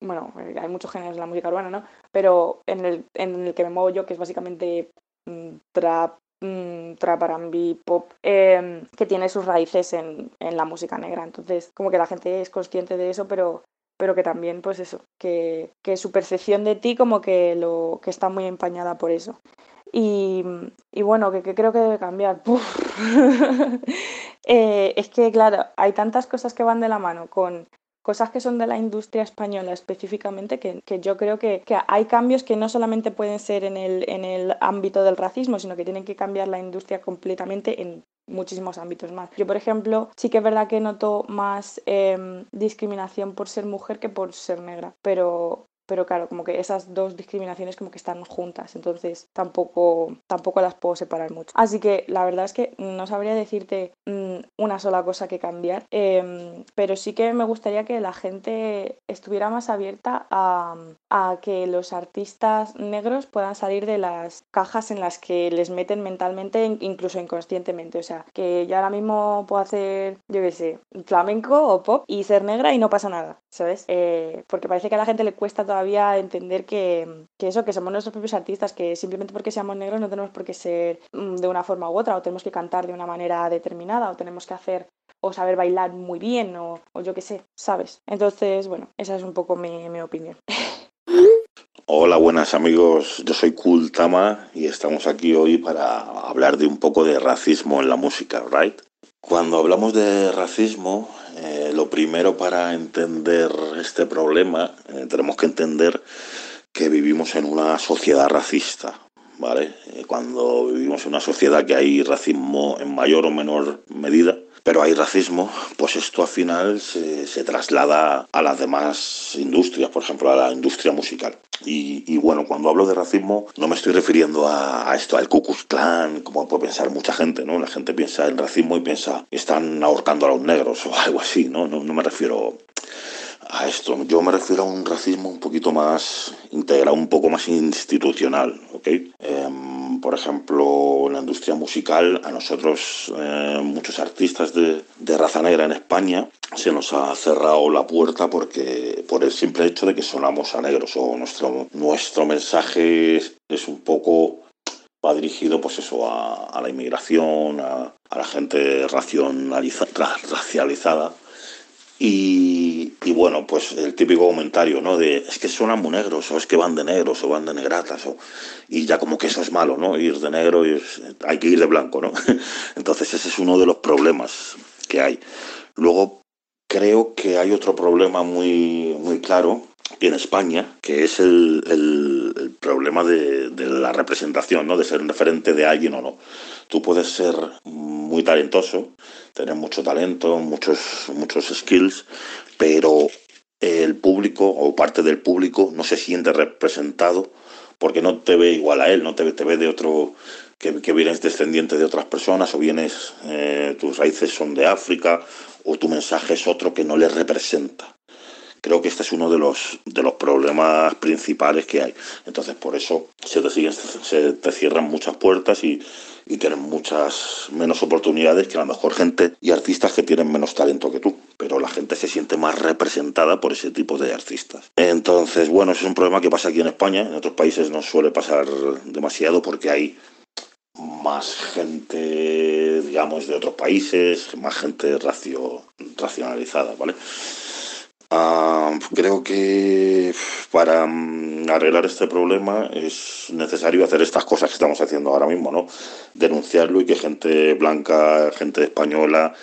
bueno, hay muchos géneros en la música urbana, ¿no? Pero en el, en el que me muevo yo, que es básicamente mm, trap, mmm, trap, R&B, pop, em, que tiene sus raíces en, en, la música negra. Entonces, como que la gente es consciente de eso, pero, pero que también, pues eso, que, que su percepción de ti como que, lo, que está muy empañada por eso. Y, bueno, que, creo que debe cambiar. eh, es que, claro, hay tantas cosas que van de la mano con cosas que son de la industria española específicamente, que, que yo creo que, que, hay cambios que no solamente pueden ser en el, en el ámbito del racismo, sino que tienen que cambiar la industria completamente en muchísimos ámbitos más. Yo, por ejemplo, sí que es verdad que noto más eh, discriminación por ser mujer que por ser negra, pero, pero claro, como que esas dos discriminaciones como que están juntas, entonces tampoco, tampoco las puedo separar mucho. Así que la verdad es que no sabría decirte mmm, una sola cosa que cambiar, eh, pero sí que me gustaría que la gente estuviera más abierta a, a, que los artistas negros puedan salir de las cajas en las que les meten mentalmente, incluso inconscientemente. O sea, que yo ahora mismo puedo hacer, yo qué sé, flamenco o pop y ser negra y no pasa nada, ¿sabes? Eh, porque parece que a la gente le cuesta todavía entender que, que, eso, que somos nuestros propios artistas, que simplemente porque seamos negros no tenemos por qué ser mm, de una forma u otra, o tenemos que cantar de una manera determinada, o tenemos que hacer o saber bailar muy bien, o, o yo qué sé, ¿sabes? Entonces, bueno, esa es un poco mi, mi opinión. Hola, buenas amigos. Yo soy Kultama y estamos aquí hoy para hablar de un poco de racismo en la música, ¿right? Cuando hablamos de racismo, eh, lo primero para entender este problema, eh, tenemos que entender que vivimos en una sociedad racista, ¿vale? Eh, cuando vivimos en una sociedad que hay racismo en mayor o menor medida, pero hay racismo, pues esto al final se, se, traslada a las demás industrias, por ejemplo, a la industria musical. Y, y bueno, cuando hablo de racismo no me estoy refiriendo a, a, esto, al Ku Klux Klan, como puede pensar mucha gente, ¿no? La gente piensa en racismo y piensa están ahorcando a los negros o algo así, ¿no? No, no me refiero a esto. Yo me refiero a un racismo un poquito más integral, un poco más institucional, ¿ok? Eh, por ejemplo, en la industria musical, a nosotros, eh, muchos artistas de, raza negra en España, se nos ha cerrado la puerta porque por el simple hecho de que sonamos a negros o nuestro, nuestro mensaje es, un poco va dirigido pues eso a, la inmigración, a, a, la gente racionaliza, racializada y, y, bueno, pues el típico comentario, ¿no? De es que suenan muy negros, o es que van de negros, o van de negratas, o, y ya como que eso es malo, ¿no? Ir de negro hay que ir de blanco, ¿no? Entonces ese es uno de los problemas que hay. Luego creo que hay otro problema muy, muy claro en España, que es el, el, el problema de, de, la representación, ¿no? De ser un referente de alguien o no. Tú puedes ser muy talentoso, tener mucho talento, muchos, muchos skills, pero el público o parte del público no se siente representado porque no te ve igual a él, no te ve, te ve de otro, que, que vienes descendiente de otras personas o vienes, eh, tus raíces son de África o tu mensaje es otro que no le representa. Creo que este es uno de los, de los problemas principales que hay. Entonces, por eso se te, siguen, se te cierran muchas puertas y, y tienen muchas menos oportunidades que a lo mejor gente y artistas que tienen menos talento que tú, pero la gente se siente más representada por ese tipo de artistas. Entonces, bueno, es un problema que pasa aquí en España, en otros países no suele pasar demasiado porque hay más gente, digamos, de otros países, más gente racio, racionalizada, ¿vale? Uh, creo que para um, arreglar este problema es necesario hacer estas cosas que estamos haciendo ahora mismo, ¿no? Denunciarlo y que gente blanca, gente española,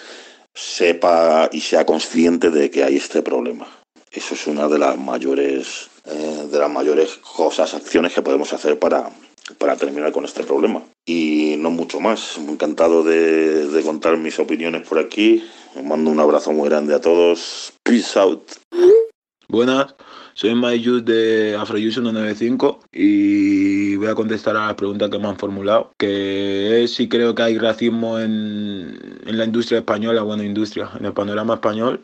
sepa y sea consciente de que hay este problema. Eso es una de las mayores, eh, de las mayores cosas, acciones que podemos hacer para para terminar con este problema. Y no mucho más. Muy encantado de, de contar mis opiniones por aquí. Os mando un abrazo muy grande a todos. Peace out. Buenas, soy Mayus de Afroyus 195 y voy a contestar a las preguntas que me han formulado, que es si creo que hay racismo en, en la industria española, bueno, industria, en el panorama español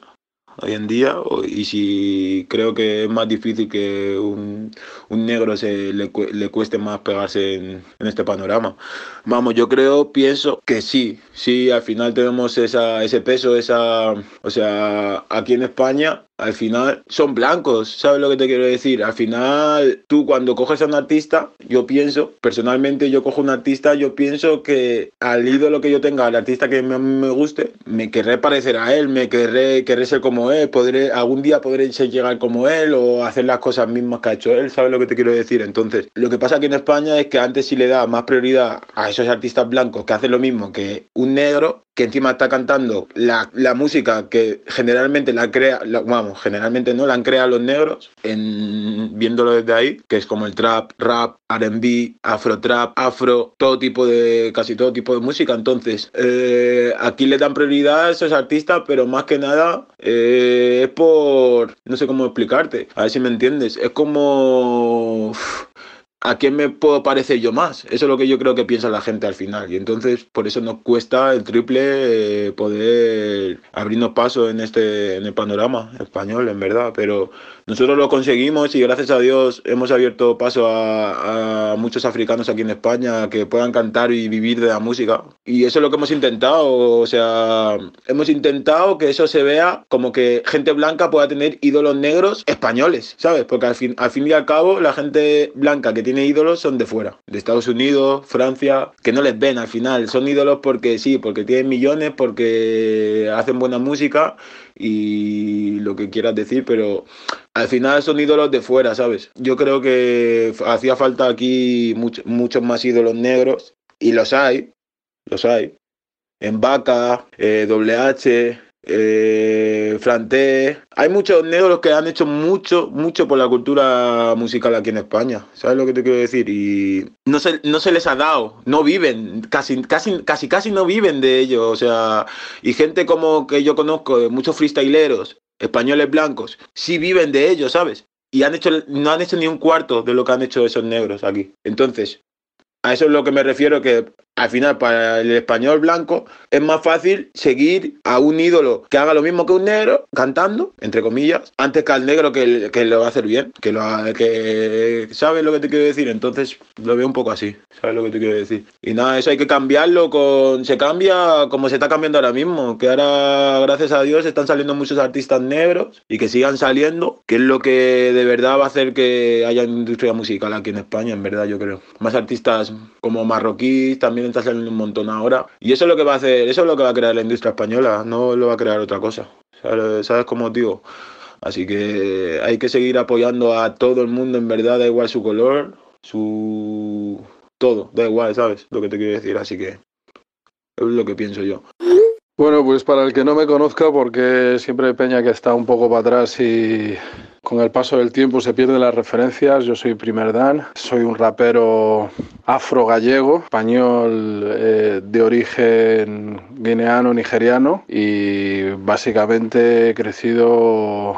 hoy en día y si creo que es más difícil que un, un negro se le, le, cueste más pegarse en, en, este panorama. Vamos, yo creo, pienso que sí, sí, al final tenemos esa, ese peso, esa, o sea, aquí en España al final son blancos, ¿sabes lo que te quiero decir? Al final, tú cuando coges a un artista, yo pienso, personalmente yo cojo un artista, yo pienso que al ídolo que yo tenga, al artista que me, me guste, me querré parecer a él, me querré, querré ser como él, podré, algún día podré llegar como él o hacer las cosas mismas que ha hecho él, ¿sabes lo que te quiero decir? Entonces, lo que pasa aquí en España es que antes sí le da más prioridad a esos artistas blancos que hacen lo mismo que un negro, que encima está cantando la, la música que generalmente la crea, vamos, generalmente no, la han creado los negros, en, viéndolo desde ahí, que es como el trap, rap, RB, afro trap, afro, todo tipo de, casi todo tipo de música. Entonces, eh, aquí le dan prioridad a esos artistas, pero más que nada eh, es por, no sé cómo explicarte, a ver si me entiendes, es como... ¿a quién me puedo parecer yo más? Eso es lo que yo creo que piensa la gente al final. Y entonces por eso nos cuesta el triple eh, poder abrirnos paso en este en el panorama español, en verdad. Pero nosotros lo conseguimos y gracias a Dios hemos abierto paso a, a muchos africanos aquí en España que puedan cantar y vivir de la música. Y eso es lo que hemos intentado. O sea, hemos intentado que eso se vea como que gente blanca pueda tener ídolos negros españoles, ¿sabes? Porque al fin, al fin y al cabo la gente blanca que tiene ídolos son de fuera, de Estados Unidos, Francia, que no les ven al final, son ídolos porque sí, porque tienen millones, porque hacen buena música y lo que quieras decir, pero al final son ídolos de fuera, ¿sabes? Yo creo que hacía falta aquí much, muchos más ídolos negros y los hay, los hay. En Vaca, eh, WH, eh, Franté. Hay muchos negros que han hecho mucho, mucho por la cultura musical aquí en España. ¿Sabes lo que te quiero decir? Y no se, no se les ha dado, no viven, casi, casi, casi, casi no viven de ello. O sea, y gente como que yo conozco, muchos freestyleros, españoles blancos, sí viven de ello, ¿sabes? Y han hecho, no han hecho ni un cuarto de lo que han hecho esos negros aquí. Entonces, a eso es lo que me refiero, que al final para el español blanco es más fácil seguir a un ídolo que haga lo mismo que un negro cantando, entre comillas, antes que al negro que, que lo va a hacer bien, que lo que sabe lo que te quiero decir, entonces lo veo un poco así, sabes lo que te quiero decir. Y nada, eso hay que cambiarlo con se cambia como se está cambiando ahora mismo, que ahora gracias a Dios están saliendo muchos artistas negros y que sigan saliendo, que es lo que de verdad va a hacer que haya industria musical aquí en España, en verdad yo creo. Más artistas como marroquíes también saliendo un montón ahora. Y eso es lo que va a hacer, eso es lo que va a crear la industria española, no lo va a crear otra cosa. ¿Sabes, ¿Sabes cómo digo? Así que hay que seguir apoyando a todo el mundo, en verdad, da igual su color, su... todo, da igual, ¿sabes? Lo que te quiero decir, así que es lo que pienso yo. Bueno, pues para el que no me conozca, porque siempre Peña que está un poco para atrás y con el paso del tiempo se pierden las referencias. Yo soy Primer Dan, soy un rapero afro-gallego, español eh, de origen guineano-nigeriano y básicamente he crecido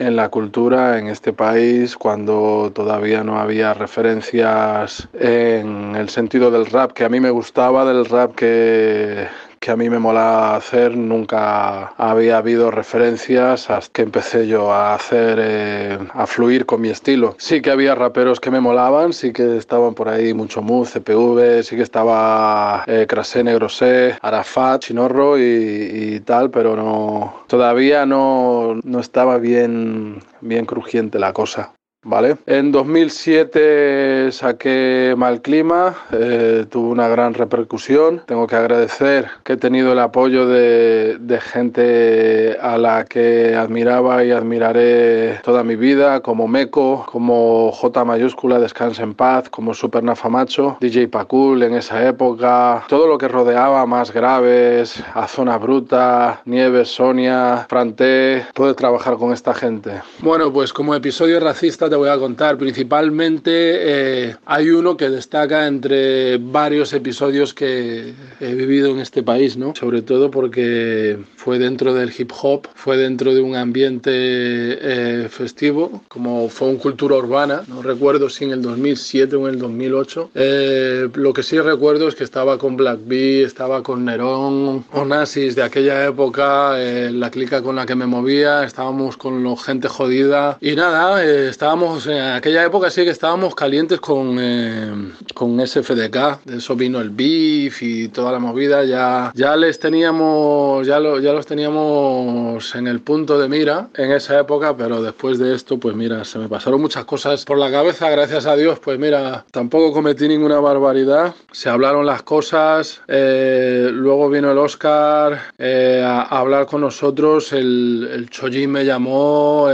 en la cultura en este país cuando todavía no había referencias en el sentido del rap que a mí me gustaba, del rap que, que a mí me mola hacer, nunca había habido referencias hasta que empecé yo a hacer, eh, a fluir con mi estilo. Sí que había raperos que me molaban, sí que estaban por ahí mucho Mood, CPV, sí que estaba eh, Crasé, Negrosé, Arafat, Chinorro y, y, tal, pero no, todavía no, no estaba bien, bien crujiente la cosa. ¿Vale? En 2007 saqué Mal Clima, eh, tuvo una gran repercusión. Tengo que agradecer que he tenido el apoyo de, de, gente a la que admiraba y admiraré toda mi vida, como Meco, como J mayúscula, Descansa en Paz, como Super Nafamacho, DJ Pacul en esa época, todo lo que rodeaba más graves, a Zona Bruta, Nieves, Sonia, Franté, poder trabajar con esta gente. Bueno, pues como episodio racista te voy a contar. Principalmente eh, hay uno que destaca entre varios episodios que he vivido en este país, ¿no? Sobre todo porque fue dentro del hip hop, fue dentro de un ambiente eh, festivo, como fue una cultura urbana. No recuerdo si en el 2007 o en el 2008. Eh, lo que sí recuerdo es que estaba con Black B, estaba con Nerón, Onassis de aquella época, la clica con la que me movía, estábamos con la gente jodida y nada, estábamos en aquella época sí que estábamos calientes con, eh, con SFDK, de eso vino el beef y toda la movida, ya, ya les teníamos, ya, lo, ya los teníamos en el punto de mira en esa época, pero después de esto, pues mira, se me pasaron muchas cosas por la cabeza, gracias a Dios, pues mira, tampoco cometí ninguna barbaridad, se hablaron las cosas, eh, luego vino el Oscar eh, a, hablar con nosotros, el, el me llamó,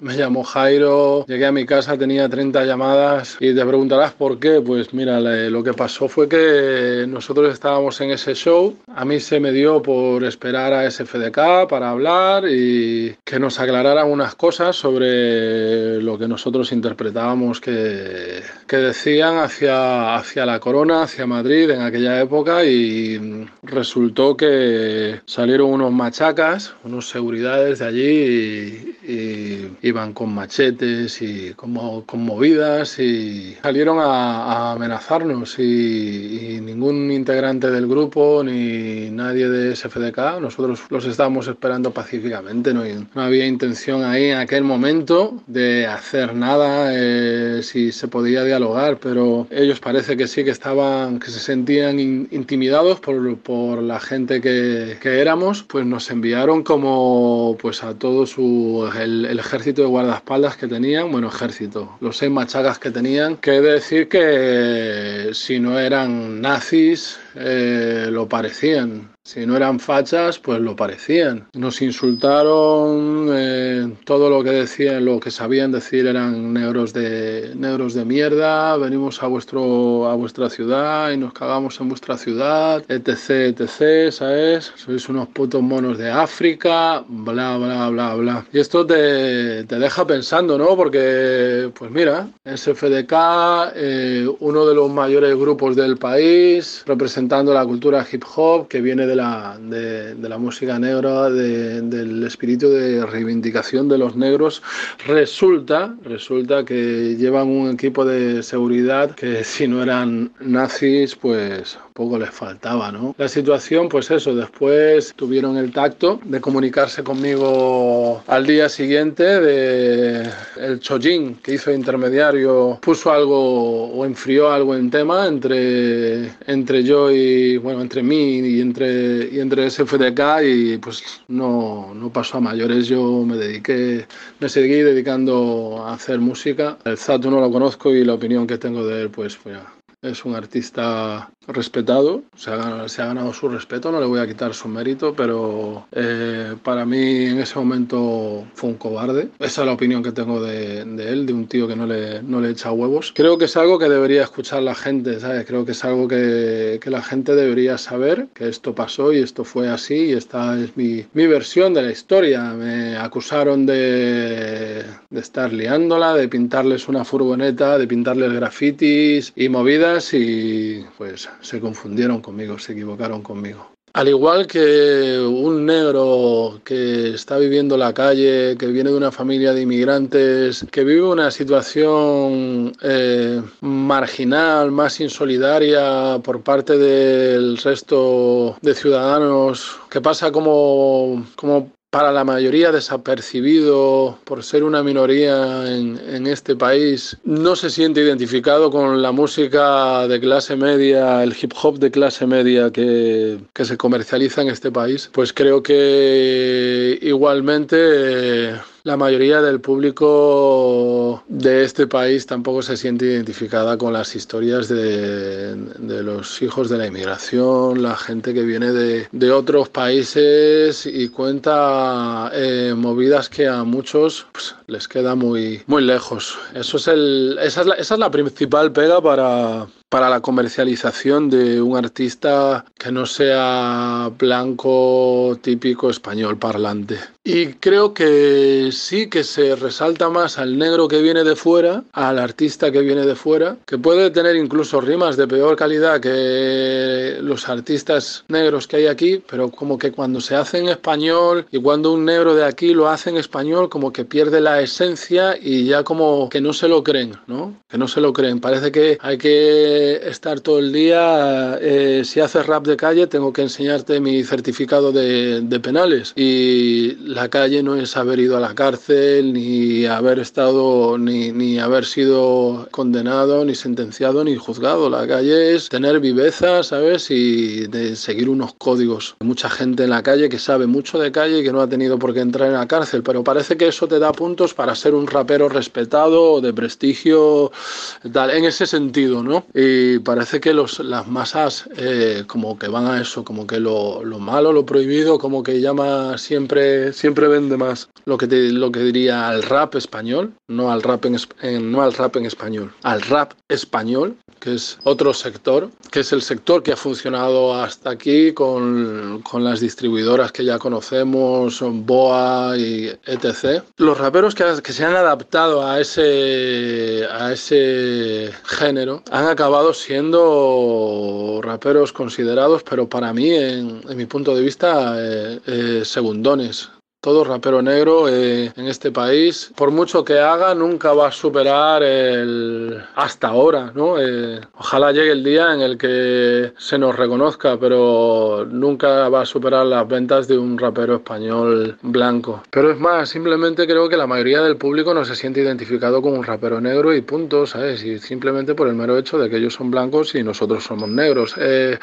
me llamó Jairo, llegué a mi casa, tenía 30 llamadas y te preguntarás por qué. Pues mira, lo que pasó fue que nosotros estábamos en ese show, a mí se me dio por esperar a SFDK para hablar y que nos aclararan unas cosas sobre lo que nosotros interpretábamos que, que decían hacia, hacia la corona, hacia Madrid en aquella época y resultó que salieron unos machacas, unos seguridades de allí y, iban con machetes y como con movidas y salieron a, amenazarnos y, ningún integrante del grupo ni nadie de SFDK, nosotros los estábamos esperando pacíficamente, no, no había intención ahí en aquel momento de hacer nada eh, si se podía dialogar, pero ellos parece que sí que estaban, que se sentían intimidados por, por la gente que, que éramos, pues nos enviaron como pues a todo su el, ejército de guardaespaldas que tenían, bueno, ejército, los seis machacas que tenían, que decir que si no eran nazis, eh, lo parecían. Si no eran fachas, pues lo parecían. Nos insultaron, eh, todo lo que decían, lo que sabían decir eran negros de, negros de mierda, venimos a, vuestro, a vuestra ciudad y nos cagamos en vuestra ciudad, etc, etc, ¿sabes? Sois unos putos monos de África, bla, bla, bla, bla. Y esto te, te deja pensando, ¿no? Porque, pues mira, SFDK, eh, uno de los mayores grupos del país, representando la cultura hip hop que viene de de la, de, la música negra, del espíritu de reivindicación de los negros, resulta, resulta que llevan un equipo de seguridad que si no eran nazis, pues poco les faltaba, ¿no? La situación, pues eso, después tuvieron el tacto de comunicarse conmigo al día siguiente de el Chojin que hizo intermediario puso algo o enfrió algo en tema entre entre yo y bueno entre mí y entre y entre SFDK y pues no, no pasó a mayores. Yo me dediqué me seguí dedicando a hacer música. El Zatu no lo conozco y la opinión que tengo de él pues fue es un artista respetado, se ha, se ha, ganado, su respeto, no le voy a quitar su mérito, pero eh, para mí en ese momento fue un cobarde. Esa es la opinión que tengo de, él, de un tío que no le, no le echa huevos. Creo que es algo que debería escuchar la gente, ¿sabes? Creo que es algo que, que la gente debería saber, que esto pasó y esto fue así y esta es mi, mi versión de la historia. Me acusaron de, de estar liándola, de pintarles una furgoneta, de pintarles grafitis y movidas y pues se confundieron conmigo, se equivocaron conmigo. Al igual que un negro que está viviendo la calle, que viene de una familia de inmigrantes, que vive una situación eh, marginal, más insolidaria por parte del resto de ciudadanos, que pasa como, como para la mayoría desapercibido por ser una minoría en, este país, no se siente identificado con la música de clase media, el hip hop de clase media que, que se comercializa en este país, pues creo que igualmente la mayoría del público de este país tampoco se siente identificada con las historias de, los hijos de la inmigración, la gente que viene de, otros países y cuenta eh, movidas que a muchos pues, les queda muy, muy lejos. Eso es el, esa, es la, esa es la principal pega para, para la comercialización de un artista que no sea blanco típico español parlante. Y creo que sí que se resalta más al negro que viene de fuera, al artista que viene de fuera, que puede tener incluso rimas de peor calidad que los artistas negros que hay aquí, pero como que cuando se hace en español y cuando un negro de aquí lo hace en español, como que pierde la esencia y ya como que no se lo creen, ¿no? Que no se lo creen. Parece que hay que estar todo el día, eh, si haces rap de calle, tengo que enseñarte mi certificado de, de penales. Y la calle no es haber ido a la cárcel, ni haber estado, ni, ni haber sido condenado, ni sentenciado, ni juzgado. La calle es tener viveza, ¿sabes? Y de seguir unos códigos. Hay mucha gente en la calle que sabe mucho de calle y que no ha tenido por qué entrar en la cárcel, pero parece que eso te da puntos para ser un rapero respetado, de prestigio, tal, en ese sentido, ¿no? Y parece que los, las masas eh, como que van a eso, como que lo, lo malo, lo prohibido, como que llama siempre siempre vende más lo que, te, lo que diría al rap español, no al rap en, en, no al rap en español, al rap español, que es otro sector, que es el sector que ha funcionado hasta aquí con, con las distribuidoras que ya conocemos, Boa y etc. Los raperos que, que se han adaptado a ese, a ese género han acabado siendo raperos considerados, pero para mí, en, en mi punto de vista, eh, eh, segundones todo rapero negro eh, en este país, por mucho que haga, nunca va a superar el hasta ahora, ¿no? Eh, ojalá llegue el día en el que se nos reconozca, pero nunca va a superar las ventas de un rapero español blanco. Pero es más, simplemente creo que la mayoría del público no se siente identificado con un rapero negro y punto, ¿sabes? Y simplemente por el mero hecho de que ellos son blancos y nosotros somos negros. Eh,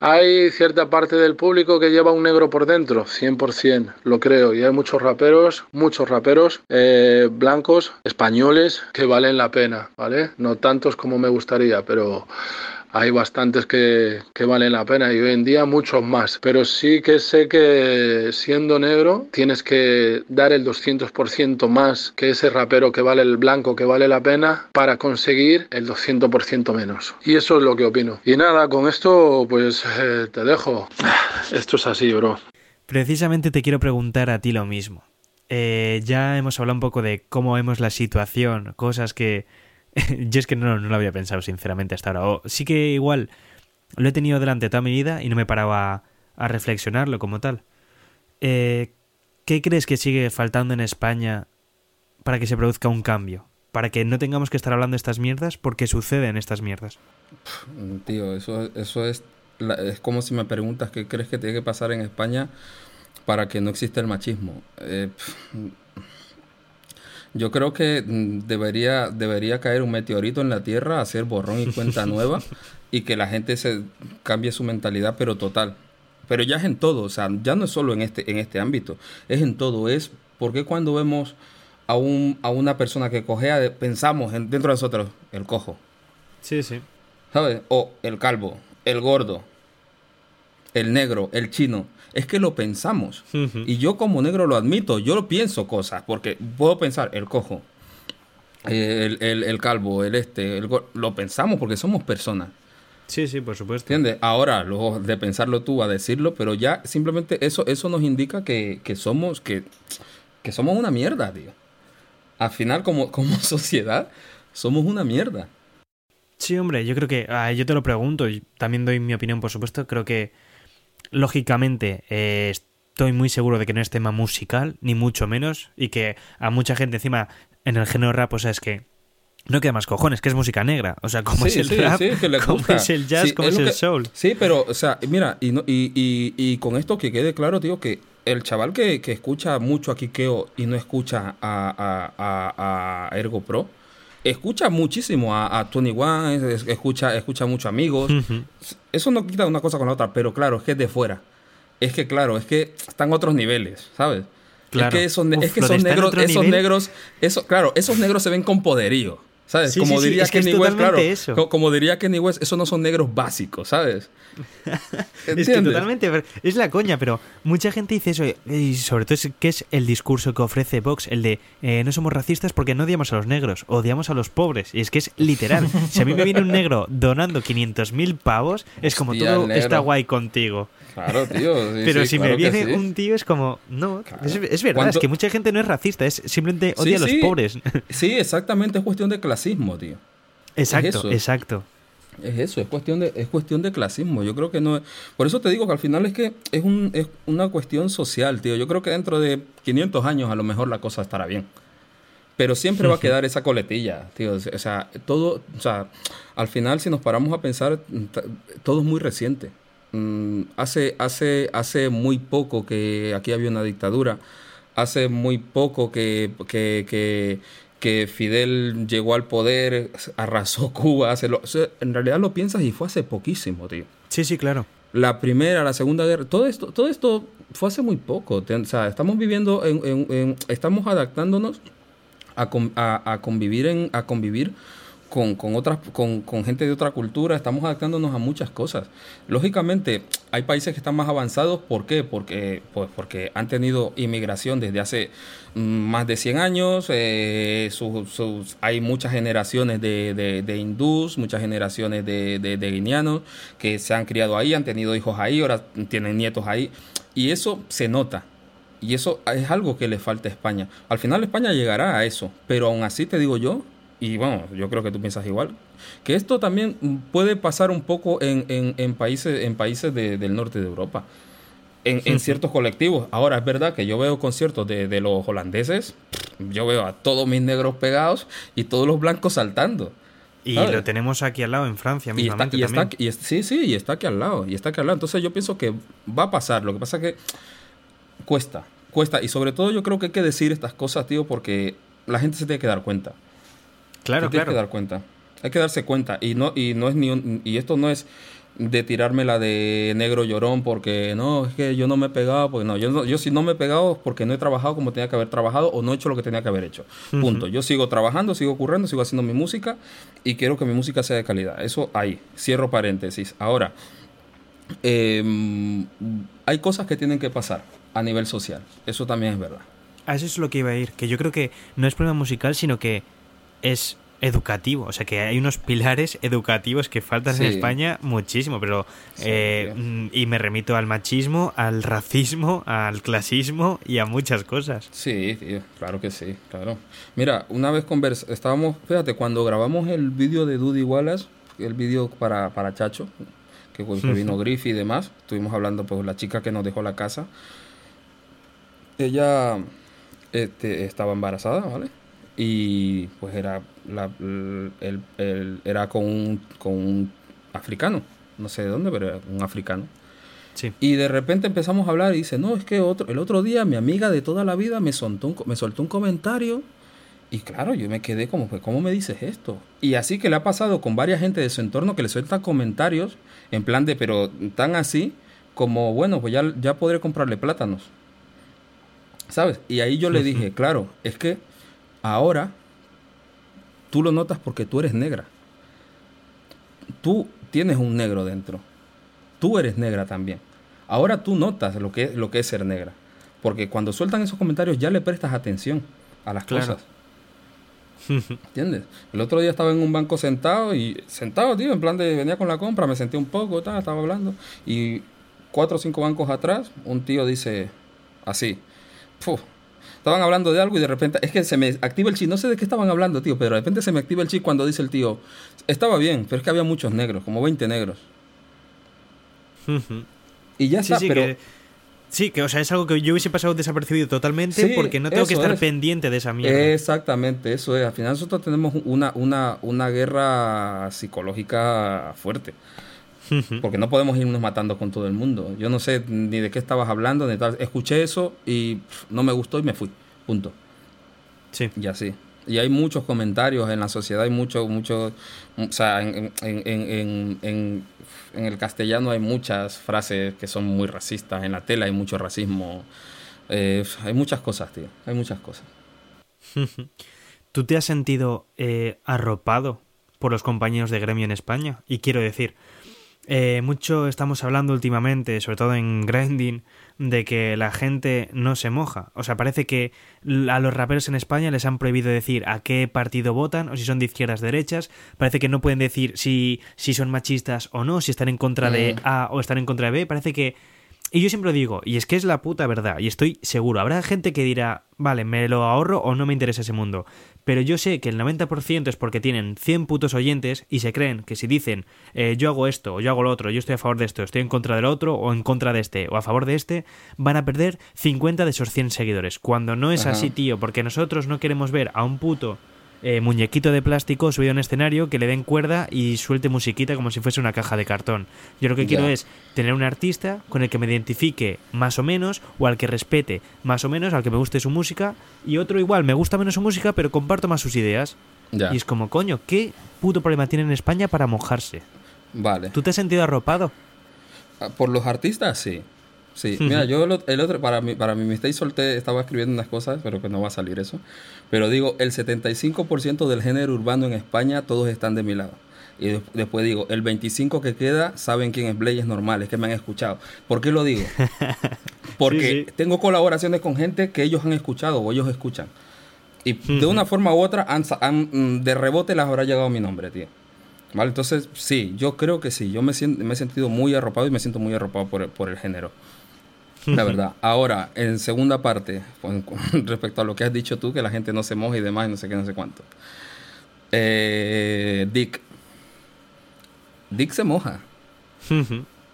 hay cierta parte del público que lleva un negro por dentro, 100%, lo creo y hay muchos raperos, muchos raperos eh, blancos, españoles, que valen la pena, ¿vale? No tantos como me gustaría, pero hay bastantes que, que, valen la pena y hoy en día muchos más. Pero sí que sé que siendo negro tienes que dar el 200% más que ese rapero que vale el blanco, que vale la pena, para conseguir el 200% menos. Y eso es lo que opino. Y nada, con esto pues eh, te dejo. Esto es así, bro. Precisamente te quiero preguntar a ti lo mismo. Eh, ya hemos hablado un poco de cómo vemos la situación, cosas que yo es que no, no, lo había pensado sinceramente hasta ahora. O sí que igual lo he tenido delante toda mi vida y no me paraba a, reflexionarlo como tal. Eh, ¿Qué crees que sigue faltando en España para que se produzca un cambio? Para que no tengamos que estar hablando de estas mierdas porque suceden estas mierdas. Tío, eso, eso es la, es como si me preguntas qué crees que tiene que pasar en España para que no exista el machismo. Eh, yo creo que debería, debería caer un meteorito en la Tierra, hacer borrón y cuenta nueva y que la gente se cambie su mentalidad, pero total. Pero ya es en todo, o sea, ya no es solo en este, en este ámbito, es en todo. Es porque cuando vemos a, un, a una persona que cojea, pensamos en, dentro de nosotros, el cojo. Sí, sí. ¿Sabes? O el calvo, el gordo, el negro, el chino. Es que lo pensamos. Uh -huh. Y yo como negro lo admito, yo lo pienso cosas, porque puedo pensar el cojo, el, el, el calvo, el este, el lo pensamos porque somos personas. Sí, sí, por supuesto. ¿Entiendes? Ahora, luego de pensarlo tú a decirlo, pero ya simplemente eso, eso nos indica que, que somos, que, que somos una mierda, tío. Al final, como, como sociedad, somos una mierda. Sí, hombre, yo creo que, ah, yo te lo pregunto, y también doy mi opinión, por supuesto, creo que, lógicamente, eh, estoy muy seguro de que no es tema musical, ni mucho menos, y que a mucha gente encima, en el género rap, o sea, es que no queda más cojones, que es música negra. O sea, como sí, es el sí, rap, sí, que le como es el jazz, como es el que- soul. Sí, pero, o sea, mira, y, no- y, y, y con esto que quede claro, tío, que el chaval que, que escucha mucho a Kikeo y no escucha a, a, a, a Ergo Pro, escucha muchísimo a, a Tony One, es- escucha, escucha mucho amigos. Eso no quita una cosa con la otra, pero claro, es que es de fuera. Es que, claro, es que están otros niveles, ¿sabes? Claro. Es que esos, Uf, es que esos negros, esos nivel. negros, eso, claro, esos negros se ven con poderío. ¿Sabes? Sí, como sí, sí, diría es que es Kenny West, claro. eso. co- Como diría Kenny West, no son negros básicos, ¿sabes? Es que totalmente, es la coña, pero mucha gente dice eso, y sobre todo es que es el discurso que ofrece Vox, el de eh, no somos racistas porque no odiamos a los negros, odiamos a los pobres, y es que es literal. Si a mí me viene un negro donando 500.000 pavos, es como Hostia, todo negro. está guay contigo. Claro, tío. sí, pero sí, si claro me viene sí. un tío es como, no, Claro. es, es verdad, ¿Cuánto- es que mucha gente no es racista, es simplemente odia a los pobres. Sí, exactamente, es cuestión de clasismo, tío. exacto, exacto. Es eso, es cuestión de, es cuestión de clasismo. Yo creo que no. Por eso te digo que al final es que es, un, es una cuestión social, tío. Yo creo que dentro de 500 años a lo mejor la cosa estará bien. Pero siempre va a quedar esa coletilla, tío. O sea, todo. O sea, al final, si nos paramos a pensar, todo es muy reciente. Mm, hace, hace, hace muy poco que aquí había una dictadura. Hace muy poco que, que, que, que Fidel llegó al poder, arrasó Cuba. hace lo- o sea, en realidad lo piensas y fue hace poquísimo, tío. Sí, sí, claro. La primera, la segunda guerra, todo esto, todo esto fue hace muy poco. O sea, estamos viviendo, en, en- en- estamos adaptándonos a, a- a convivir en, a convivir con, otras, con, gente de otra cultura, estamos adaptándonos a muchas cosas. Lógicamente, hay países que están más avanzados, ¿por qué? Porque, pues porque han tenido inmigración desde hace mm, más de 100 años, eh, hay muchas generaciones de, hindús, muchas generaciones de, de, de guineanos que se han criado ahí, han tenido hijos ahí, ahora tienen nietos ahí, y eso se nota. Y eso es algo que le falta a España. Al final España llegará a eso, pero aún así te digo yo, y bueno, yo creo que tú piensas igual, que esto también puede pasar un poco en, en- en países, en países de- del norte de Europa, en, en ciertos colectivos. Ahora, es verdad que yo veo conciertos de, de los holandeses, yo veo a todos mis negros pegados y todos los blancos saltando. Y ¿sabes? lo tenemos aquí al lado en Francia Y está, mismamente y está, también. y es- sí, sí, y está aquí al lado, y está aquí al lado. Entonces yo pienso que va a pasar. Lo que pasa que cuesta, cuesta. Y sobre todo yo creo que hay que decir estas cosas, tío, porque la gente se tiene que dar cuenta. Claro, claro. que dar cuenta. Hay que darse cuenta. Y no, y no es ni un- y esto no es de tirarme la de negro llorón porque no, es que yo no me he pegado, pues no, yo, no- yo si no me he pegado es porque no he trabajado como tenía que haber trabajado o no he hecho lo que tenía que haber hecho. Punto. Yo sigo trabajando, sigo currando, sigo haciendo mi música y quiero que mi música sea de calidad. Eso ahí, cierro paréntesis. Ahora, em, hay cosas que tienen que pasar a nivel social. Eso también es verdad. A eso es lo que iba a ir, que yo creo que no es problema musical, sino que es educativo. O sea, que hay unos pilares educativos que faltan en. España muchísimo, pero... Sí, eh, mm, y me remito al machismo, al racismo, al clasismo y a muchas cosas. Sí, tío, claro que sí, claro. Mira, una vez convers estábamos, fíjate, cuando grabamos el vídeo de Dudy Wallace, el vídeo para, para Chacho, que, vino Griff y demás, estuvimos hablando, pues, la chica que nos dejó la casa, ella este, estaba embarazada, ¿vale? Y pues era, la, el, el- era con un, con un africano, no sé de dónde, pero era un africano. Sí. Y de repente empezamos a hablar y dice, no, es que otro, el otro día mi amiga de toda la vida me soltó un, me soltó un comentario y claro, yo me quedé como, pues, ¿cómo me dices esto? Y así que le ha pasado con varias gente de su entorno que le sueltan comentarios en plan de, pero tan así como, bueno, pues ya, ya podré comprarle plátanos. ¿Sabes? Y ahí yo le dije, claro, es que ahora tú lo notas porque tú eres negra. Tú tienes un negro dentro. Tú eres negra también. Ahora tú notas lo que, lo que es ser negra. Porque cuando sueltan esos comentarios ya le prestas atención a las Claro. cosas. ¿Entiendes? El otro día estaba en un banco sentado y sentado, tío, en plan de venía con la compra, me senté un poco, tal, estaba hablando y cuatro o cinco bancos atrás, un tío dice así, "Fu". Estaban hablando de algo y de repente, es que se me activa el chip, no sé de qué estaban hablando, tío, pero de repente se me activa el chip cuando dice el tío, estaba bien, pero es que había muchos negros, como 20 negros. Y ya Sí, está, sí, pero... que, sí, que o sea, es algo que yo hubiese pasado desapercibido totalmente Sí, porque no tengo que estar es. pendiente de esa mierda. Exactamente, eso es. Al final nosotros tenemos una, una, una guerra psicológica fuerte. Porque no podemos irnos matando con todo el mundo. Yo no sé ni de qué estabas hablando, ni tal. Escuché eso y pff, no me gustó y me fui. Punto. Sí. Y así. Y hay muchos comentarios en la sociedad, hay muchos, muchos, o sea, en, en, en, en, en- en el castellano hay muchas frases que son muy racistas, en la tela hay mucho racismo, Eh, hay muchas cosas, tío, hay muchas cosas. ¿tú te has sentido eh, arropado por los compañeros de gremio en España? Y quiero decir, eh, mucho estamos hablando últimamente, sobre todo en grinding, de que la gente no se moja. O sea, parece que a los raperos en España les han prohibido decir a qué partido votan o si son de izquierdas derechas. Parece que no pueden decir si, si son machistas o no, si están en contra de Mm. A o están en contra de B. Parece que... Y yo siempre lo digo, y es que es la puta verdad, y estoy seguro. Habrá gente que dirá, vale, me lo ahorro o no me interesa ese mundo. Pero yo sé que el 90% es porque tienen 100 putos oyentes y se creen que si dicen eh, yo hago esto o yo hago lo otro, yo estoy a favor de esto, estoy en contra del otro o en contra de este o a favor de este, van a perder 50 de esos 100 seguidores. Cuando no es Ajá. así, tío, porque nosotros no queremos ver a un puto eh, muñequito de plástico subido en escenario que le den cuerda y suelte musiquita como si fuese una caja de cartón. Yo lo que quiero es tener un artista con el que me identifique más o menos o al que respete más o menos, al que me guste su música y otro igual, me gusta menos su música pero comparto más sus ideas. Ya. Y es como, coño, ¿qué puto problema tiene en España para mojarse? Vale. ¿Tú te has sentido arropado? Ah, Por los artistas, sí. Sí, mira, yo el, ot- el otro, para mi, para mi mistake solté, estaba escribiendo unas cosas, pero que no va a salir eso. Pero digo, el 75% del género urbano en España, todos están de mi lado. Y des- después digo, el 25% que queda, saben quién es Blaze, es normal, es que me han escuchado. ¿Por qué lo digo? Porque Sí, sí. tengo colaboraciones con gente que ellos han escuchado o ellos escuchan. Y de una forma u otra, han, mm, de rebote les habrá llegado mi nombre, tío. ¿Vale? Entonces, sí, yo creo que sí. Yo me, me he sentido muy arropado y me siento muy arropado por, por el género. La verdad. Ahora, en segunda parte, con- con respecto a lo que has dicho tú, que la gente no se moja y demás, y no sé qué, no sé cuánto. Eh, Dick. Dick se moja.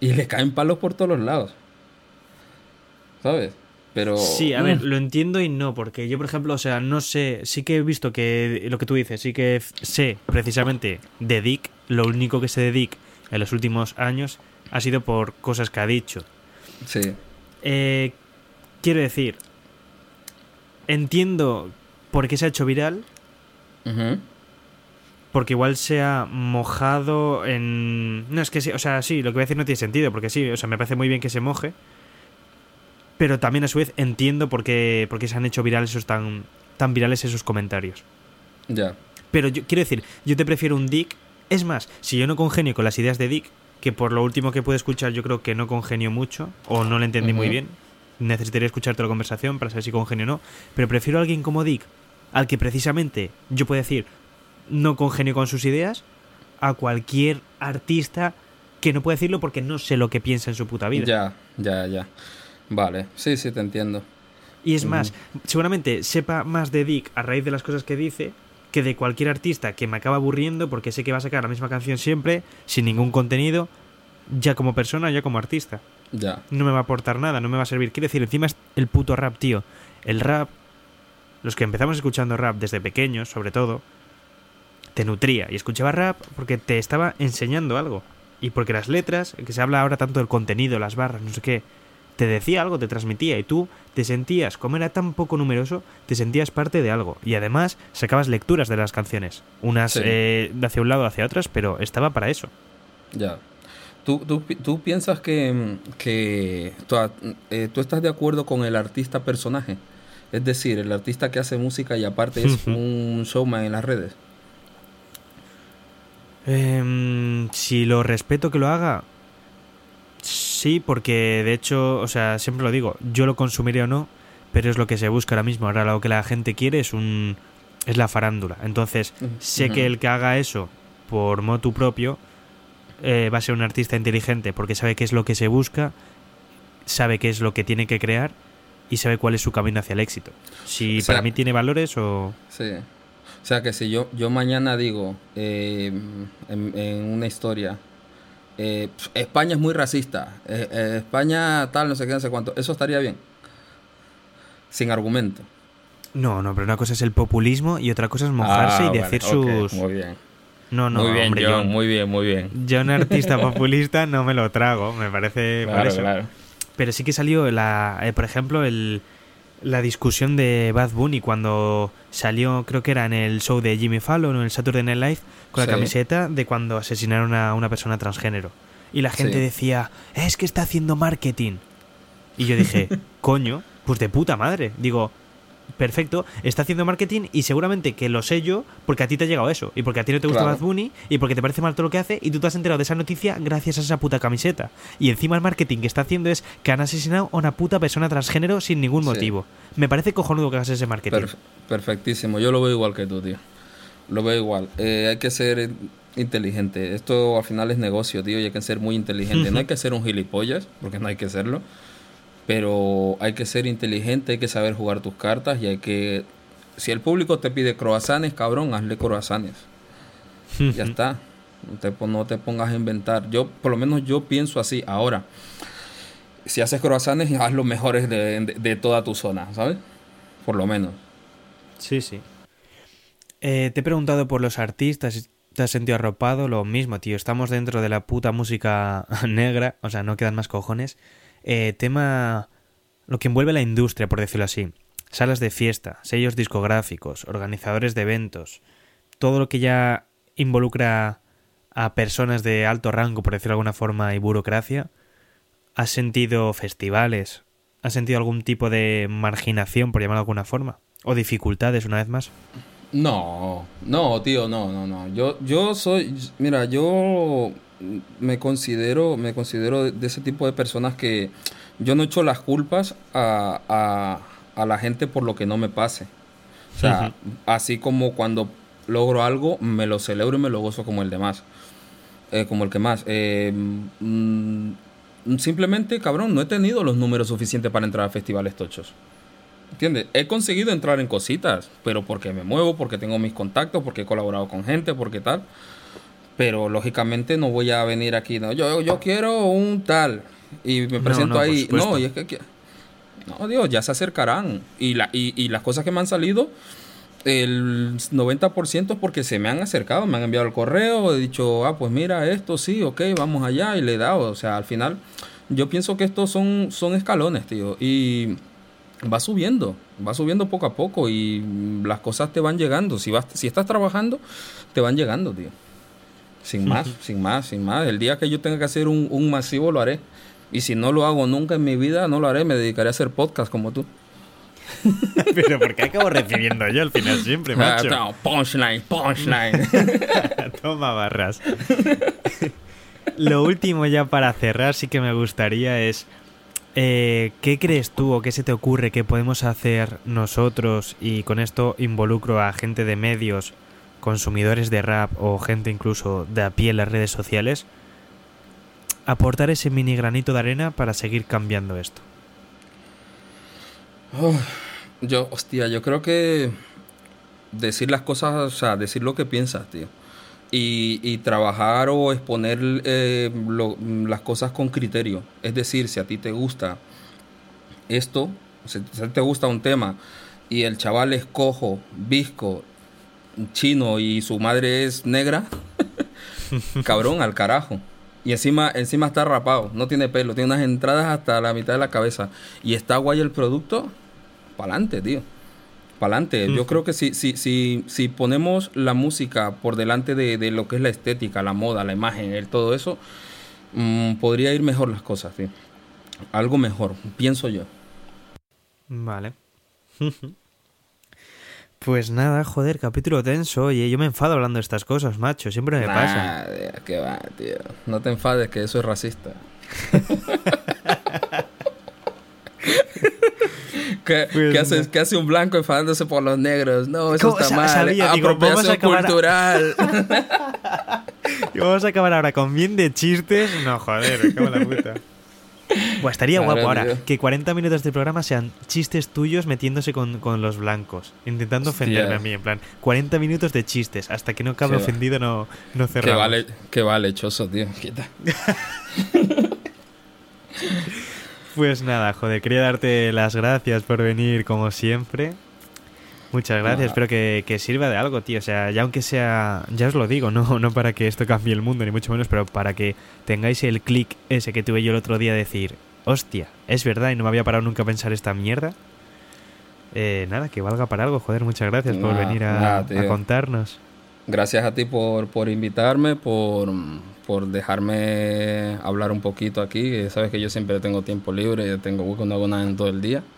Y le caen palos por todos los lados. ¿Sabes? Pero. Sí, a mm, ver, lo entiendo y no, porque yo, por ejemplo, o sea, no sé, sí que he visto que lo que tú dices, sí que sé precisamente de Dick, lo único que sé de Dick en los últimos años ha sido por cosas que ha dicho. Sí. Eh, quiero decir, entiendo por qué se ha hecho viral, porque igual se ha mojado en... No, es que sí, o sea, sí, lo que voy a decir no tiene sentido, porque sí, o sea, me parece muy bien que se moje, pero también a su vez entiendo por qué, por qué se han hecho virales esos tan, tan virales esos comentarios. Ya. Pero yo quiero decir, yo te prefiero un Dick. Es más, si yo no congenio con las ideas de Dick, que por lo último que pude escuchar yo creo que no congenio mucho, o no le entendí muy bien, necesitaría escucharte la conversación para saber si congenio o no, pero prefiero a alguien como Dick, al que precisamente yo puedo decir no congenio con sus ideas, a cualquier artista que no puede decirlo porque no sé lo que piensa en su puta vida. Ya, ya, ya. Vale. Sí, sí, te entiendo. Y es más, seguramente sepa más de Dick a raíz de las cosas que dice que de cualquier artista que me acaba aburriendo porque sé que va a sacar la misma canción siempre, sin ningún contenido, ya como persona, ya como artista. Ya. No me va a aportar nada, no me va a servir. Quiero decir, encima es el puto rap, tío. El rap, los que empezamos escuchando rap desde pequeños, sobre todo, te nutría. Y escuchaba rap porque te estaba enseñando algo. Y porque las letras, que se habla ahora tanto del contenido, las barras, no sé qué, te decía algo, te transmitía. Y tú te sentías, como era tan poco numeroso, te sentías parte de algo. Y además sacabas lecturas de las canciones. Unas Sí. eh, de hacia un lado, hacia otras, pero estaba para eso. Ya. ¿Tú, tú, tú piensas que, que tú, eh, tú estás de acuerdo con el artista personaje? Es decir, el artista que hace música y aparte es un showman en las redes. Em, si lo respeto que lo haga, sí, porque de hecho, o sea, siempre lo digo, yo lo consumiré o no, pero es lo que se busca ahora mismo. Ahora lo que la gente quiere es un es la farándula. Entonces, sé que el que haga eso por motu propio eh, va a ser un artista inteligente porque sabe qué es lo que se busca, sabe qué es lo que tiene que crear y sabe cuál es su camino hacia el éxito. Si O sea- para mí tiene valores o... Sí. O sea que si yo, yo mañana digo eh, en, en una historia, eh, España es muy racista, eh, eh, España tal, no sé qué, no sé cuánto, eso estaría bien. Sin argumento. No, no, pero una cosa es el populismo y otra cosa es mojarse Ah, y vale, decir ok, sus... Muy bien. No, no, muy bien, hombre, John, yo, muy bien, muy bien. yo un artista populista no me lo trago, me parece por Claro, eso. claro. Pero sí que salió, la, eh, por ejemplo, el, la discusión de Bad Bunny cuando salió, creo que era en el show de Jimmy Fallon o en el Saturday Night Live, con Sí. la camiseta de cuando asesinaron a una persona transgénero. Y la gente Sí. decía, es que está haciendo marketing. Y yo dije, coño, pues de puta madre. Digo, perfecto, está haciendo marketing y seguramente que lo sé yo porque a ti te ha llegado eso y porque a ti no te gusta Claro. Bad Bunny y porque te parece mal todo lo que hace y tú te has enterado de esa noticia gracias a esa puta camiseta. Y encima el marketing que está haciendo es que han asesinado a una puta persona transgénero sin ningún Sí. motivo. Me parece cojonudo que hagas ese marketing. Perf- perfectísimo. Yo lo veo igual que tú, tío. Lo veo igual. Eh, hay que ser inteligente. Esto al final es negocio, tío, y hay que ser muy inteligente. No hay que ser un gilipollas, porque no hay que serlo. Pero hay que ser inteligente, hay que saber jugar tus cartas y hay que... Si el público te pide croissants, cabrón, hazle croissants. ya está. No te, no te pongas a inventar. Yo, por lo menos yo pienso así. Ahora, si haces croissants, haz los mejores de, de- de toda tu zona, ¿sabes? Por lo menos. Sí, sí. Eh, te he preguntado por los artistas, ¿te has sentido arropado? Lo mismo, tío. Estamos dentro de la puta música negra, o sea, no quedan más cojones. Eh, tema... Lo que envuelve la industria, por decirlo así. Salas de fiesta, sellos discográficos, organizadores de eventos. Todo lo que ya involucra a personas de alto rango, por decirlo de alguna forma, y burocracia. ¿Has sentido festivales? ¿Has sentido algún tipo de marginación, por llamarlo de alguna forma? ¿O dificultades, una vez más? No, no, tío, no, no, no. Yo, yo soy, mira, yo me considero, me considero de ese tipo de personas que yo no echo las culpas a, a, a la gente por lo que no me pase. O sea, así como cuando logro algo, me lo celebro y me lo gozo como el demás. Eh, como el que más. Eh, mm, simplemente, cabrón, no he tenido los números suficientes para entrar a festivales tochos. ¿Entiendes? He conseguido entrar en cositas, pero porque me muevo, porque tengo mis contactos, porque he colaborado con gente, porque tal. Pero lógicamente no voy a venir aquí, no, yo, yo quiero un tal. Y me presento no, ahí. No, y es que, que- No, Dios, ya se acercarán. Y, la, y, y las cosas que me han salido, el 90% es porque se me han acercado, me han enviado el correo, he dicho, ah, pues mira esto, sí, ok, vamos allá, y le he dado. O sea, al final, yo pienso que estos son, son escalones, tío. Y va subiendo, va subiendo poco a poco y las cosas te van llegando. Si, vas, si estás trabajando, te van llegando, tío. Sin más, sin más, sin más. El día que yo tenga que hacer un, un masivo, lo haré. Y si no lo hago nunca en mi vida, no lo haré. Me dedicaré a hacer podcast como tú. Pero ¿por qué acabo recibiendo yo al final siempre, Ah, macho? no, punchline, punchline. Toma barras. Lo último ya para cerrar sí que me gustaría es... eh, ¿Qué crees tú o qué se te ocurre que podemos hacer nosotros y con esto involucro a gente de medios, consumidores de rap o gente incluso de a pie en las redes sociales? Aportar ese mini granito de arena para seguir cambiando esto. Yo, hostia, yo creo que decir las cosas, o sea, decir lo que piensas, tío. Y, y trabajar o exponer eh, lo- las cosas con criterio. Es decir, si a ti te gusta esto, si ti te gusta un tema y el chaval es cojo, visco, chino y su madre es negra, cabrón, al carajo. Y encima, encima está rapado, no tiene pelo, tiene unas entradas hasta la mitad de la cabeza. Y está guay el producto, pa'lante, tío. Pa'lante. Yo creo que si, si, si, si ponemos la música por delante de, de lo que es la estética, la moda, la imagen, el, todo eso, mm, podría ir mejor las cosas, tío. Algo mejor, pienso yo. Vale. Pues nada, joder, capítulo tenso. Oye, yo me enfado hablando de estas cosas, macho. Siempre me pasa. Nah, tío, qué va, tío. No te enfades que eso es racista. ¿Qué, Pues qué hace, no. qué hace un blanco enfadándose por los negros? No, eso ¿Cómo está mal. sabía? Digo, vamos a acabar cultural. Y vamos a acabar ahora con bien de chistes. No, joder, me cago en la puta. Buah, estaría Claro, guapo ahora tío. que 40 minutos de programa sean chistes tuyos metiéndose con, con los blancos, intentando Hostia. ofenderme a mí, en plan, 40 minutos de chistes, hasta que no acabe ofendido no, no qué cerramos. vale, qué vale, choso, tío. Quita. Pues nada, joder, quería darte las gracias por venir como siempre. Muchas gracias, Nada. espero que, que sirva de algo, tío. O sea, ya aunque sea, ya os lo digo, no, no para que esto cambie el mundo, ni mucho menos, pero para que tengáis el clic ese que tuve yo el otro día de decir, hostia, es verdad y no me había parado nunca a pensar esta mierda. Eh, nada, que valga para algo, joder, muchas gracias por venir a, nada, a tío. contarnos. Gracias a ti por, por invitarme, por, por dejarme hablar un poquito aquí. Sabes que yo siempre tengo tiempo libre, tengo hueco, no hago nada en todo el día.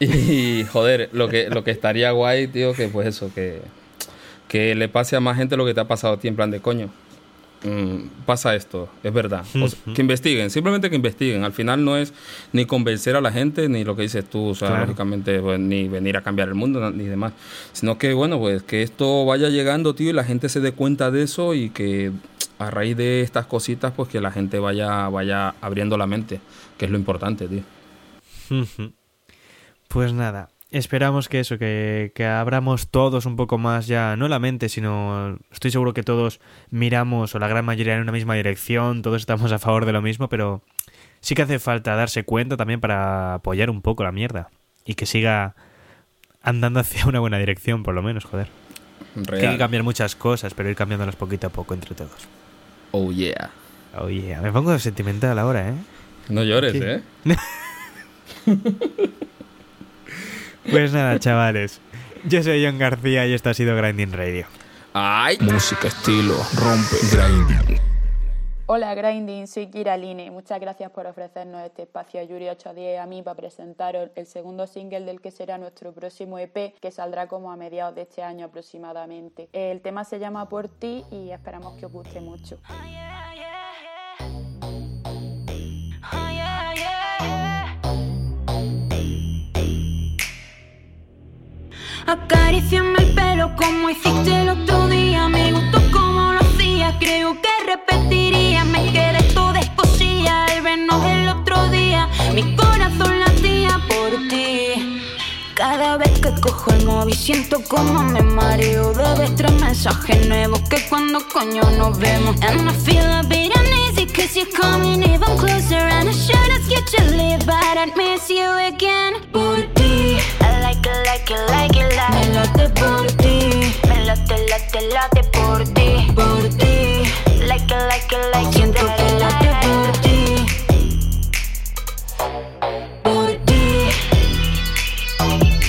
Y joder, lo que, lo que estaría guay, tío, que pues eso, que, que le pase a más gente lo que te ha pasado a ti en plan de coño. Mm, pasa esto, es verdad. O sea, que investiguen, simplemente que investiguen. Al final no es ni convencer a la gente, ni lo que dices tú, o sea, Claro. lógicamente, pues, ni venir a cambiar el mundo, ni demás. Sino que, bueno, pues que esto vaya llegando, tío, y la gente se dé cuenta de eso y que a raíz de estas cositas, pues que la gente vaya, vaya abriendo la mente, que es lo importante, tío. Pues nada, esperamos que eso, que, que abramos todos un poco más ya, no la mente, sino estoy seguro que todos miramos, o la gran mayoría en una misma dirección, todos estamos a favor de lo mismo, pero sí que hace falta darse cuenta también para apoyar un poco la mierda y que siga andando hacia una buena dirección, por lo menos, joder. Que hay que Real. cambiar muchas cosas, pero ir cambiándolas poquito a poco entre todos. Oh, yeah. Oye, me pongo sentimental ahora, ¿eh? No llores, ¿Qué? ¿eh? Pues nada, chavales. Yo soy John García y esto ha sido Grinding Radio. ¡Ay! Música, estilo, rompe, grinding. Hola Grinding, soy Kira Line. Muchas gracias por ofrecernos este espacio a Yuri 810 a mí para presentaros el segundo single del que será nuestro próximo EP que saldrá como a mediados de este año aproximadamente. El tema se llama Por ti y esperamos que os guste mucho. Acariciame el pelo como hiciste el otro día. Me gustó como lo hacías, creo que repetiría. Me quedé toda esposilla al vernos el otro día. Mi corazón latía por ti. Cada vez que cojo el móvil siento como me mareo Debes tres mensajes nuevos que cuando coño nos vemos And I feel a bit uneasy cause you're coming even closer And I should ask you to leave but I'd miss you again Por like it, like it, like Me late por ti. Me late, late, late por ti. Por ti. Like it, like it, like it, Siento que late por ti. Por ti.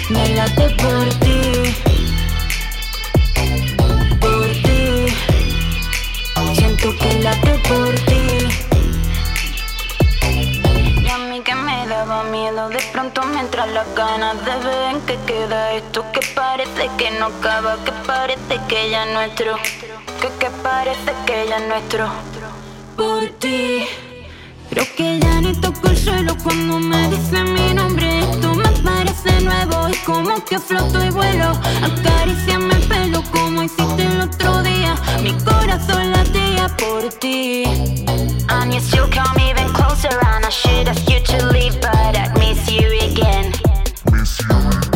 Me late por ti, de pronto me entran las ganas de ver en qué queda esto. Que parece que no acaba, que parece que ya es nuestro. Que, que parece que ya es nuestro. Por ti. Creo que ya ni toco el suelo cuando me dice mi nombre. Esto me parece nuevo y como que floto y vuelo. Acariciame el pelo como hiciste el otro día. Mi corazón por ti. And you still come even closer and I should ask you to leave but I'd miss you again And I